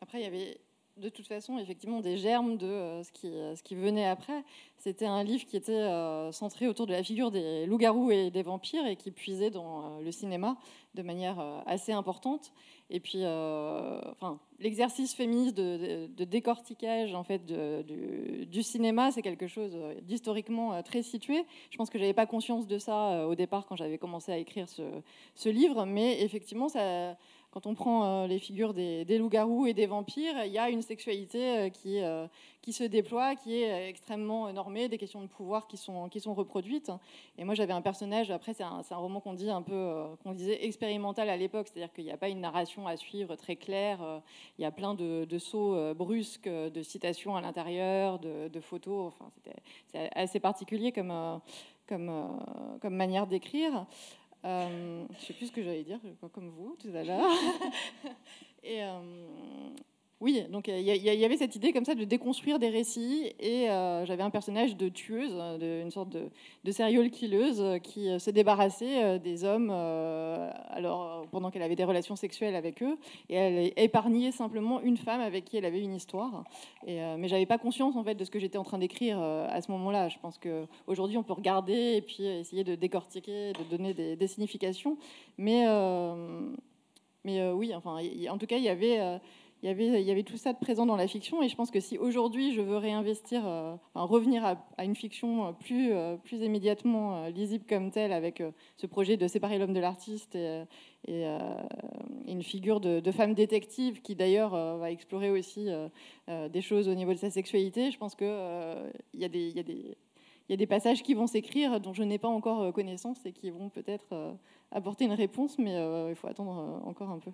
Après, il y avait de toute façon effectivement des germes de euh, ce, qui, euh, ce qui venait après. C'était un livre qui était euh, centré autour de la figure des loups-garous et des vampires et qui puisait dans le cinéma de manière assez importante. Et puis, enfin, l'exercice féministe de, décortiquage en fait du, cinéma, c'est quelque chose d'historiquement très situé. Je pense que j'avais pas conscience de ça au départ quand j'avais commencé à écrire ce livre, mais effectivement, ça quand on prend euh, les figures des, loups-garous et des vampires, il y a une sexualité euh, qui, euh, qui se déploie, qui est extrêmement normée, des questions de pouvoir qui sont, reproduites. Et moi, j'avais un personnage, après, c'est un, roman qu'on un disait expérimental à l'époque, c'est-à-dire qu'il n'y a pas une narration à suivre très claire, il y a plein de, sauts brusques, de citations à l'intérieur, de, photos, enfin, c'est assez particulier comme manière d'écrire. Euh, je ne sais plus ce que j'allais dire, comme vous tout à l'heure. et, euh, oui, donc il y, avait cette idée comme ça de déconstruire des récits et euh, j'avais un personnage de tueuse, de, une sorte de, de serial killeuse qui se débarrassait des hommes alors, pendant qu'elle avait des relations sexuelles avec eux et elle épargnait simplement une femme avec qui elle avait une histoire. Et, mais j'avais pas conscience en fait de ce que j'étais en train d'écrire à ce moment-là. Je pense qu'aujourd'hui on peut regarder et puis essayer de décortiquer, de donner des, significations, mais oui, enfin, en tout cas il y avait il y, avait, tout ça de présent dans la fiction. Et je pense que si aujourd'hui je veux réinvestir, euh, revenir à, une fiction plus, euh, plus immédiatement euh, lisible comme telle, avec ce projet de séparer l'homme de l'artiste et, une figure de, femme détective qui d'ailleurs va explorer aussi des choses au niveau de sa sexualité, je pense qu'il y a des passages qui vont s'écrire dont je n'ai pas encore connaissance et qui vont peut-être apporter une réponse, mais il faut attendre encore un peu.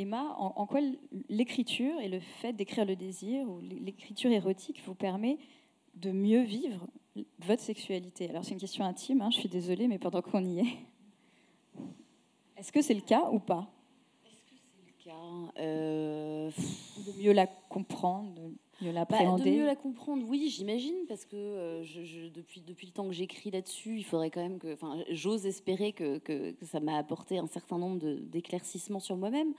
Emma, en, quoi l'écriture et le fait d'écrire le désir ou l'écriture érotique vous permet de mieux vivre votre sexualité? Alors c'est une question intime, hein, je suis désolée, mais pendant qu'on y est. Est-ce que c'est le cas ou pas? Est-ce que c'est le cas? Euh, De mieux la comprendre mieux Bah, l'appréhender de mieux la comprendre, oui, j'imagine, parce que euh, je, je- depuis, depuis le temps que j'écris là-dessus, il faudrait quand même que. Enfin, j'ose espérer que, que- que ça m'a apporté un certain nombre d'éclaircissements sur moi-même.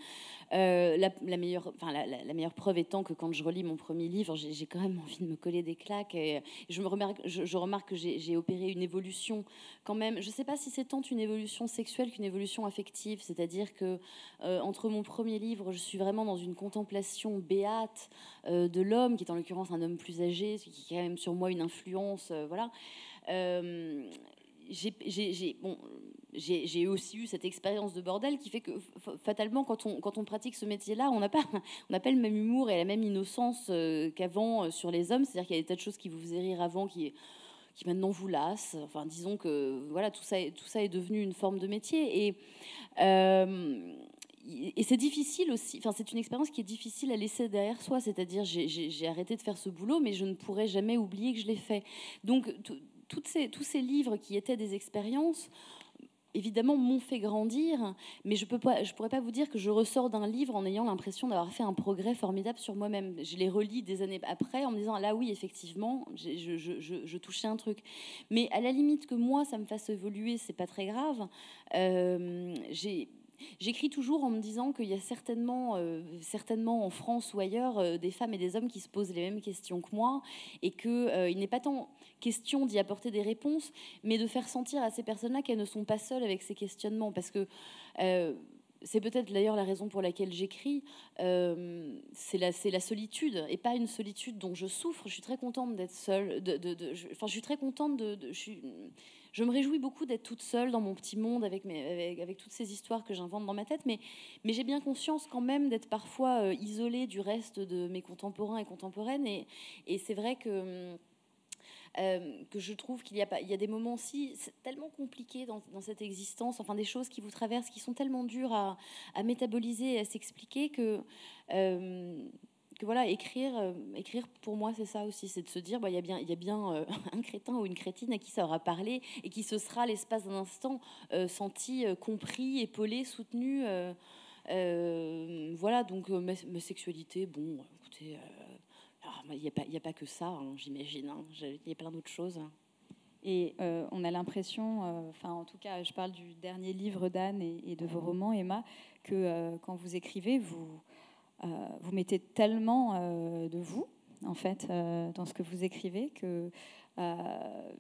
Euh, la, la meilleure, enfin, la, la- la meilleure preuve étant que quand je relis mon premier livre, j'ai quand même envie de me coller des claques. Et je, me remarque, je, je remarque que j'ai opéré une évolution quand même. Je ne sais pas si c'est tant une évolution sexuelle qu'une évolution affective, c'est-à-dire que euh, entre mon premier livre, je suis vraiment dans une contemplation béate de l'homme, qui est en l'occurrence un homme plus âgé, ce qui a quand même sur moi une influence, euh, voilà. Euh, j'ai- aussi eu cette expérience de bordel qui fait que fatalement, quand on, pratique ce métier-là, on n'a pas, on pas le même humour et la même innocence euh, qu'avant sur les hommes. C'est-à-dire qu'il y a des tas de choses qui vous faisaient rire avant qui, maintenant vous lassent. Enfin, disons que voilà, tout ça, est- devenu une forme de métier. Et, et c'est difficile aussi, enfin, c'est une expérience qui est difficile à laisser derrière soi. C'est-à-dire, j'ai- arrêté de faire ce boulot, mais je ne pourrai jamais oublier que je l'ai fait. Donc, tous ces livres qui étaient des expériences, évidemment, m'ont fait grandir, mais je ne pourrais pas vous dire que je ressors d'un livre en ayant l'impression d'avoir fait un progrès formidable sur moi-même. Je les relis des années après en me disant, là oui, effectivement, je touchais un truc. Mais à la limite que moi, ça me fasse évoluer, c'est pas très grave. Euh, j'ai... J'écris toujours en me disant qu'il y a certainement, euh, certainement en France ou ailleurs euh, des femmes et des hommes qui se posent les mêmes questions que moi et qu'il n'est pas tant question d'y apporter des réponses, mais de faire sentir à ces personnes-là qu'elles ne sont pas seules avec ces questionnements. Parce que euh, c'est peut-être d'ailleurs la raison pour laquelle j'écris, euh, c'est la, solitude, et pas une solitude dont je souffre. Je suis très contente d'être seule. Je, je suis très contente de... je me réjouis beaucoup d'être toute seule dans mon petit monde avec, mes, toutes ces histoires que j'invente dans ma tête, mais, j'ai bien conscience quand même d'être parfois euh, isolée du reste de mes contemporains et contemporaines, et, c'est vrai que... Euh, que je trouve qu'il y a pas, des moments aussi tellement compliqué dans, cette existence, enfin des choses qui vous traversent, qui sont tellement dures à, à métaboliser et à s'expliquer que euh, que voilà écrire, euh, écrire pour moi c'est ça aussi, c'est de se dire bah il y a bien, il y a bien euh, un crétin ou une crétine à qui ça aura parlé et qui se sera l'espace d'un instant euh, senti compris, épaulé, soutenu. voilà donc euh, ma, ma sexualité, bon, écoutez. ah, Il n'y a, pas- a que ça, hein, j'imagine. hein. Il y a plein d'autres choses. Et euh, on a l'impression, euh, enfin en tout cas, je parle du dernier livre d'Anne et, et de vos romans, Emma, que euh, quand vous écrivez, vous, vous mettez tellement euh, de vous, en fait, euh, dans ce que vous écrivez, que euh,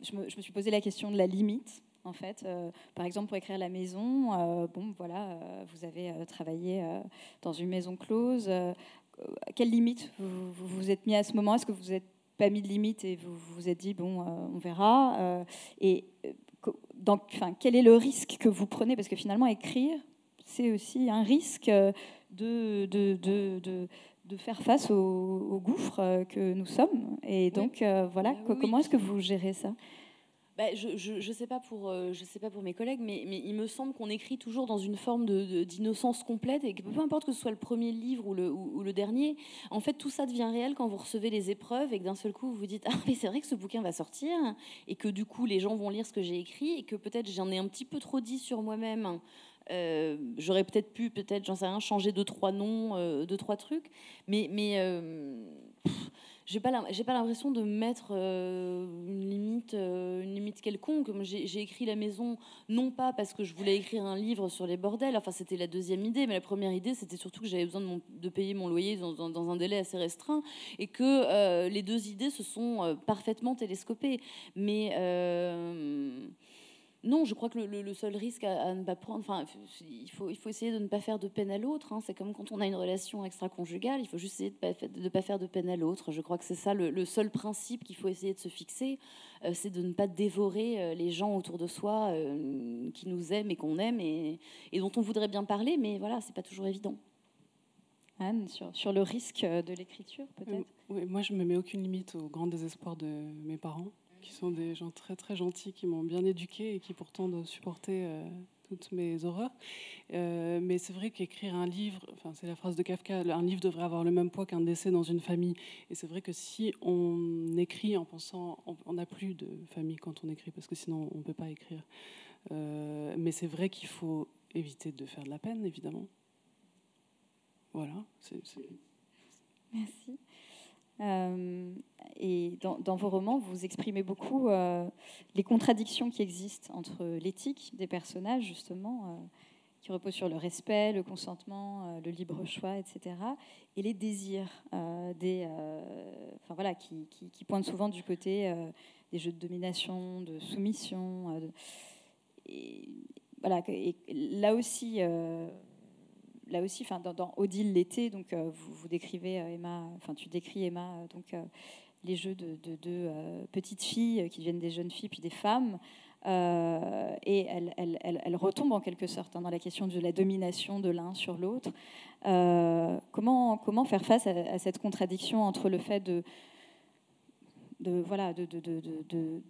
je, me, suis posé la question de la limite. En fait, Euh, par exemple, pour écrire La Maison, euh, bon, voilà, euh, vous avez euh, travaillé euh, dans une maison close. euh, quelle limite vous vous, êtes mis à ce moment? Est-ce que vous n'êtes pas mis de limite et vous vous êtes dit, bon, euh, on verra euh, Et euh, donc, enfin, quel est le risque que vous prenez? Parce que finalement, écrire, c'est aussi un risque euh, de, de, de, de, faire face au, au gouffre euh, que nous sommes. Et donc, euh, voilà, oui, oui. comment est-ce que vous gérez ça? Bah, je je, je sais pas pour euh, je sais pas pour mes collègues, mais, mais il me semble qu'on écrit toujours dans une forme de- de- d'innocence complète et que peu importe que ce soit le premier livre ou le, ou, ou le dernier, en fait tout ça devient réel quand vous recevez les épreuves et que d'un seul coup vous vous dites ah mais c'est vrai que ce bouquin va sortir et que du coup les gens vont lire ce que j'ai écrit et que peut-être j'en ai un petit peu trop dit sur moi-même. Euh, J'aurais peut-être pu, peut-être, j'en sais rien, changer deux trois noms, euh, deux trois trucs, mais mais euh, j'ai pas l'impression de mettre euh, une limite une limite quelconque. J'ai écrit la maison non pas parce que je voulais écrire un livre sur les bordels. Enfin c'était la deuxième idée mais la première idée c'était surtout que j'avais besoin de, payer mon loyer dans, dans- un délai assez restreint et que les deux idées se sont parfaitement télescopées. Mais non, je crois que le, seul risque à, ne pas prendre, enfin, il faut, essayer de ne pas faire de peine à l'autre. hein. C'est comme quand on a une relation extra-conjugale, il faut juste essayer de ne pas, faire de peine à l'autre. Je crois que c'est ça le, le seul principe qu'il faut essayer de se fixer, euh, c'est de ne pas dévorer euh, les gens autour de soi euh, qui nous aiment et qu'on aime et, et dont on voudrait bien parler, mais voilà, c'est pas toujours évident. Anne, sur, sur le risque de l'écriture, peut-être? Euh, oui, moi, je ne me mets aucune limite au grand désespoir de mes parents, qui sont des gens très très gentils, qui m'ont bien éduquée et qui pourtant doivent supporter euh, toutes mes horreurs. Euh, mais c'est vrai qu'écrire un livre, enfin, c'est la phrase de Kafka, un livre devrait avoir le même poids qu'un décès dans une famille. Et c'est vrai que si on écrit en pensant, on- on n'a plus de famille quand on écrit, parce que sinon on ne peut pas écrire. Euh, mais c'est vrai qu'il faut éviter de faire de la peine, évidemment. Voilà. Merci. et dans, vos romans, vous exprimez beaucoup les contradictions qui existent entre l'éthique des personnages, justement, qui repose sur le respect, le consentement, le libre choix, etc., et les désirs, des, enfin, voilà, qui, pointent souvent du côté des jeux de domination, de soumission. et, voilà, et là aussi, euh, là aussi, dans, Odile l'été, donc euh, vous, décrivez euh, Emma, enfin tu décris Emma, donc les jeux de deux petites filles qui deviennent des jeunes filles puis des femmes. et elle, elle, elle, retombe en quelque sorte hein, dans la question de la domination de l'un sur l'autre. comment, faire face à, cette contradiction entre le fait de, de voilà, de, de, de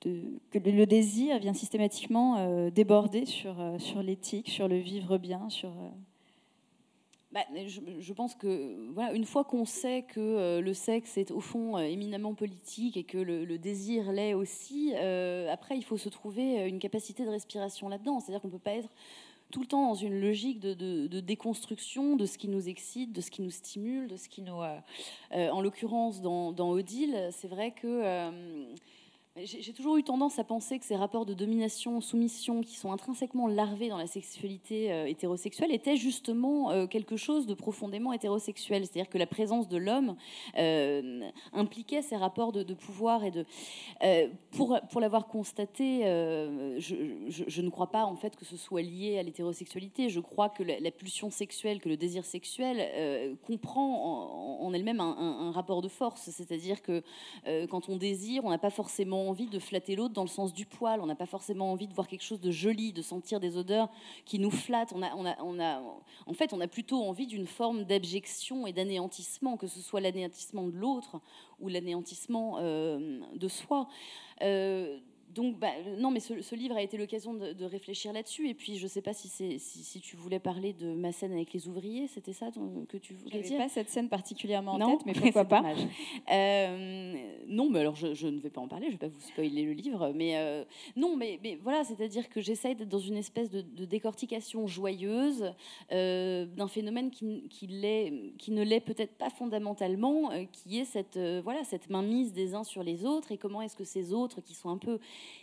que le désir vient systématiquement euh, déborder sur, euh, sur l'éthique, sur le vivre bien, sur... Euh, bah, je, pense que voilà, une fois qu'on sait que le sexe est au fond éminemment politique et que le, désir l'est aussi, après il faut se trouver une capacité de respiration là-dedans. C'est-à-dire qu'on ne peut pas être tout le temps dans une logique de, déconstruction de ce qui nous excite, de ce qui nous stimule, de ce qui nous... en l'occurrence, dans, Odile, c'est vrai que j'ai toujours eu tendance à penser que ces rapports de domination, soumission, qui sont intrinsèquement larvés dans la sexualité euh, hétérosexuelle, étaient justement euh, quelque chose de profondément hétérosexuel. C'est-à-dire que la présence de l'homme euh, impliquait ces rapports de, pouvoir et de. pour pour l'avoir constaté, je, ne crois pas en fait que ce soit lié à l'hétérosexualité. Je crois que la, pulsion sexuelle, que le désir sexuel comprend en, elle-même un, un, rapport de force. C'est-à-dire que quand on désire, on n'a pas forcément envie de flatter l'autre dans le sens du poil. On n'a pas forcément envie de voir quelque chose de joli, de sentir des odeurs qui nous flattent. On a, on a, on a, en fait, on a plutôt envie d'une forme d'abjection et d'anéantissement, que ce soit l'anéantissement de l'autre ou l'anéantissement euh, de soi. Euh, donc, bah, non, mais ce, livre a été l'occasion de, réfléchir là-dessus. Et puis, je ne sais pas si, si, si, tu voulais parler de ma scène avec les ouvriers, c'était ça que tu voulais dire? pas cette scène particulièrement en tête, mais pourquoi pas euh, Non, mais alors je, ne vais pas en parler, je ne vais pas vous spoiler le livre. Mais euh, non, mais, mais voilà, c'est-à-dire que j'essaye d'être dans une espèce de, décortication joyeuse euh, d'un phénomène qui, qui, qui ne l'est peut-être pas fondamentalement, qui est cette, voilà, cette mainmise des uns sur les autres, et comment est-ce que ces autres qui sont un peu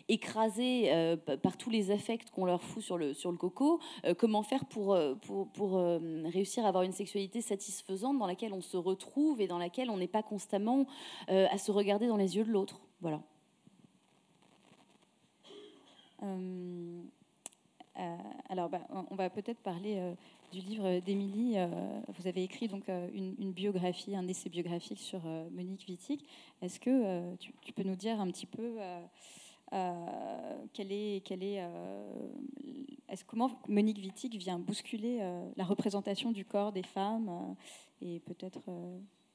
écrasés euh, par tous les affects qu'on leur fout sur le, sur coco, euh, comment faire pour, euh, réussir à avoir une sexualité satisfaisante dans laquelle on se retrouve et dans laquelle on n'est pas constamment à se regarder dans les yeux de l'autre. Voilà. alors, bah, on va peut-être parler du livre d'Émilie. vous avez écrit donc une, biographie, un essai biographique sur Monique Wittig. Est-ce que tu, peux nous dire un petit peu quelle est, quelle est, euh, comment Monique Wittig vient bousculer euh, la représentation du corps des femmes et peut-être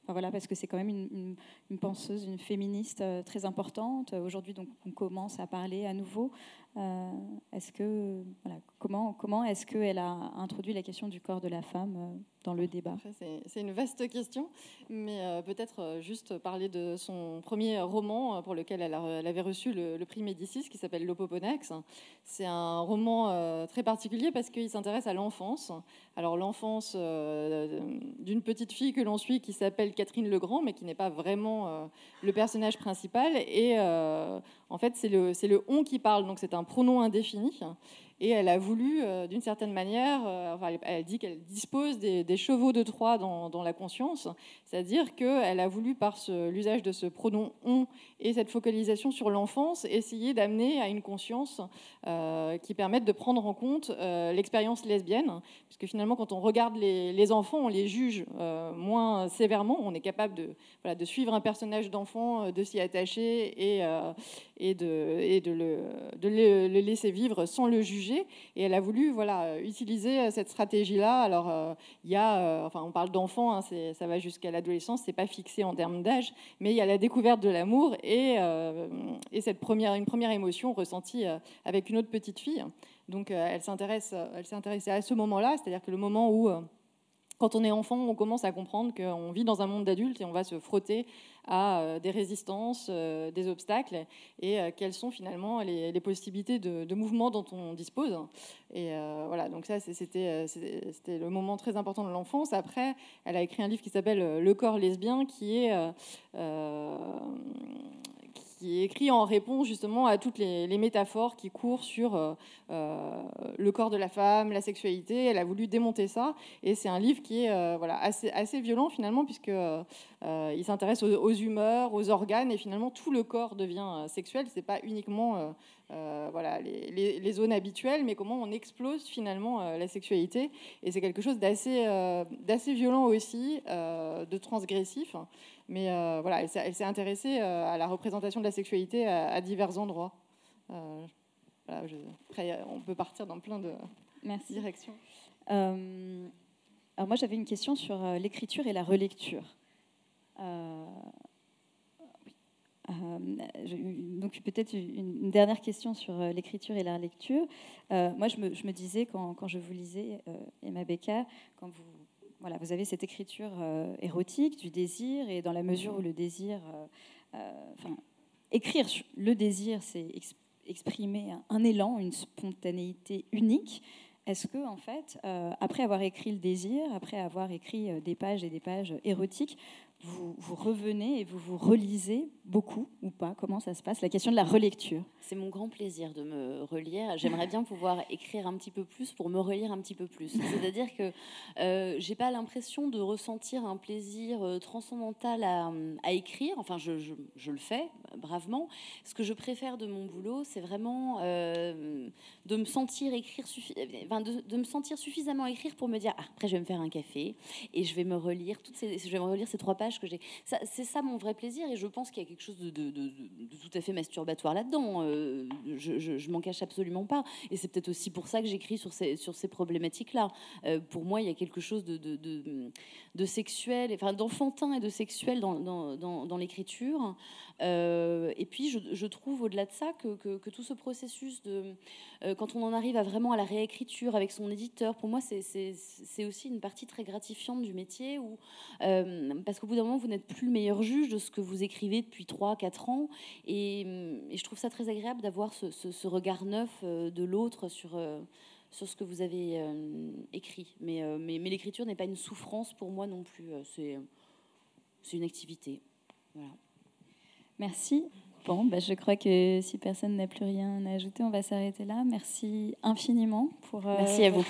Enfin, voilà, parce que c'est quand même une, une, penseuse, une féministe très importante. Aujourd'hui, donc, on commence à parler à nouveau. Est-ce que, voilà, comment, comment est-ce qu'elle a introduit la question du corps de la femme dans le débat? C'est une vaste question, mais euh, peut-être euh, juste parler de son premier roman euh, pour lequel elle, avait reçu le, prix Médicis, qui s'appelle L'Opoponex. C'est un roman très particulier parce qu'il s'intéresse à l'enfance. Alors l'enfance d'une petite fille que l'on suit qui s'appelle Catherine Legrand, mais qui n'est pas vraiment le personnage principal. Et en fait, c'est le, le on qui parle, donc c'est un pronom indéfini. Et elle a voulu, euh, d'une certaine manière, euh, elle, dit qu'elle dispose des, chevaux de Troie dans, la conscience, c'est-à-dire qu'elle a voulu, par l'usage de ce pronom on et cette focalisation sur l'enfance, essayer d'amener à une conscience euh, qui permette de prendre en compte l'expérience lesbienne, puisque finalement, quand on regarde les, enfants, on les juge moins sévèrement, on est capable de, suivre un personnage d'enfant, de s'y attacher et, de le laisser vivre sans le juger et elle a voulu voilà, utiliser euh, cette stratégie-là. Alors, euh, il y a, euh, enfin, on parle d'enfants, hein, ça va jusqu'à l'adolescence, c'est pas fixé en termes d'âge, mais il y a la découverte de l'amour et, et cette première, une première émotion ressentie avec une autre petite fille. Donc, elle s'intéresse, elle s'est intéressée à ce moment-là, c'est-à-dire que le moment où quand on est enfant, on commence à comprendre qu'on vit dans un monde d'adultes et on va se frotter à des résistances, des obstacles, et quelles sont finalement les, possibilités de, de, mouvement dont on dispose. Et voilà, donc ça, c'était le moment très important de l'enfance. Après, elle a écrit un livre qui s'appelle Le corps lesbien, qui est qui est écrit en réponse justement à toutes les, métaphores qui courent sur euh, euh, le corps de la femme, la sexualité. Elle a voulu démonter ça. Et c'est un livre qui est euh, voilà, assez, assez violent finalement, puisqu'il il s'intéresse aux, humeurs, aux organes, et finalement tout le corps devient sexuel. Ce n'est pas uniquement voilà, les, les, zones habituelles, mais comment on explose finalement la sexualité. Et c'est quelque chose d'assez violent aussi, de transgressif. Mais euh, voilà, elle s'est intéressée euh, à la représentation de la sexualité à, divers endroits. Euh, après, on peut partir dans plein de Merci. directions. alors moi, j'avais une question sur l'écriture et la relecture. donc peut-être une, dernière question sur l'écriture et la lecture. moi, je me, je me disais quand, quand, je vous lisais, Emma Becca, quand vous voilà, vous avez cette écriture euh, érotique du désir, et dans la mesure où le désir, euh, euh, enfin, écrire le désir, c'est exprimer un, élan, une spontanéité unique. Est-ce que, en fait, après avoir écrit le désir, après avoir écrit des pages et des pages érotiques, vous, vous, revenez et vous vous relisez beaucoup ou pas? Comment ça se passe? La question de la relecture. C'est mon grand plaisir de me relire. J'aimerais bien pouvoir écrire un petit peu plus pour me relire un petit peu plus. C'est-à-dire que euh, j'ai pas l'impression de ressentir un plaisir euh, transcendantal à, à écrire. Enfin, je, je, je, le fais bravement. Ce que je préfère de mon boulot, c'est vraiment euh, de me sentir écrire, enfin, de, de, me sentir suffisamment écrire pour me dire ah, après je vais me faire un café et je vais me relire toutes ces, je vais me relire ces trois pages que j'ai. C'est ça mon vrai plaisir et je pense qu'il y a quelque chose de, tout à fait masturbatoire là-dedans. Euh, je, je, m'en cache absolument pas. Et c'est peut-être aussi pour ça que j'écris sur ces, sur ces problématiques-là. Euh, pour moi, il y a quelque chose de, sexuel, enfin d'enfantin et de sexuel dans, dans, dans, l'écriture. Euh, et puis, je, trouve au-delà de ça que, tout ce processus de, quand on en arrive vraiment à la réécriture avec son éditeur, pour moi, c'est aussi une partie très gratifiante du métier, où, parce qu'au bout vous n'êtes plus le meilleur juge de ce que vous écrivez depuis 3-4 ans. Et, je trouve ça très agréable d'avoir ce, regard neuf euh, de l'autre sur, euh, ce que vous avez euh, écrit. Mais, mais l'écriture n'est pas une souffrance pour moi non plus. C'est une activité. Voilà. Merci. Bon, bah, je crois que si personne n'a plus rien à ajouter, on va s'arrêter là. Merci infiniment pour. Merci à vous.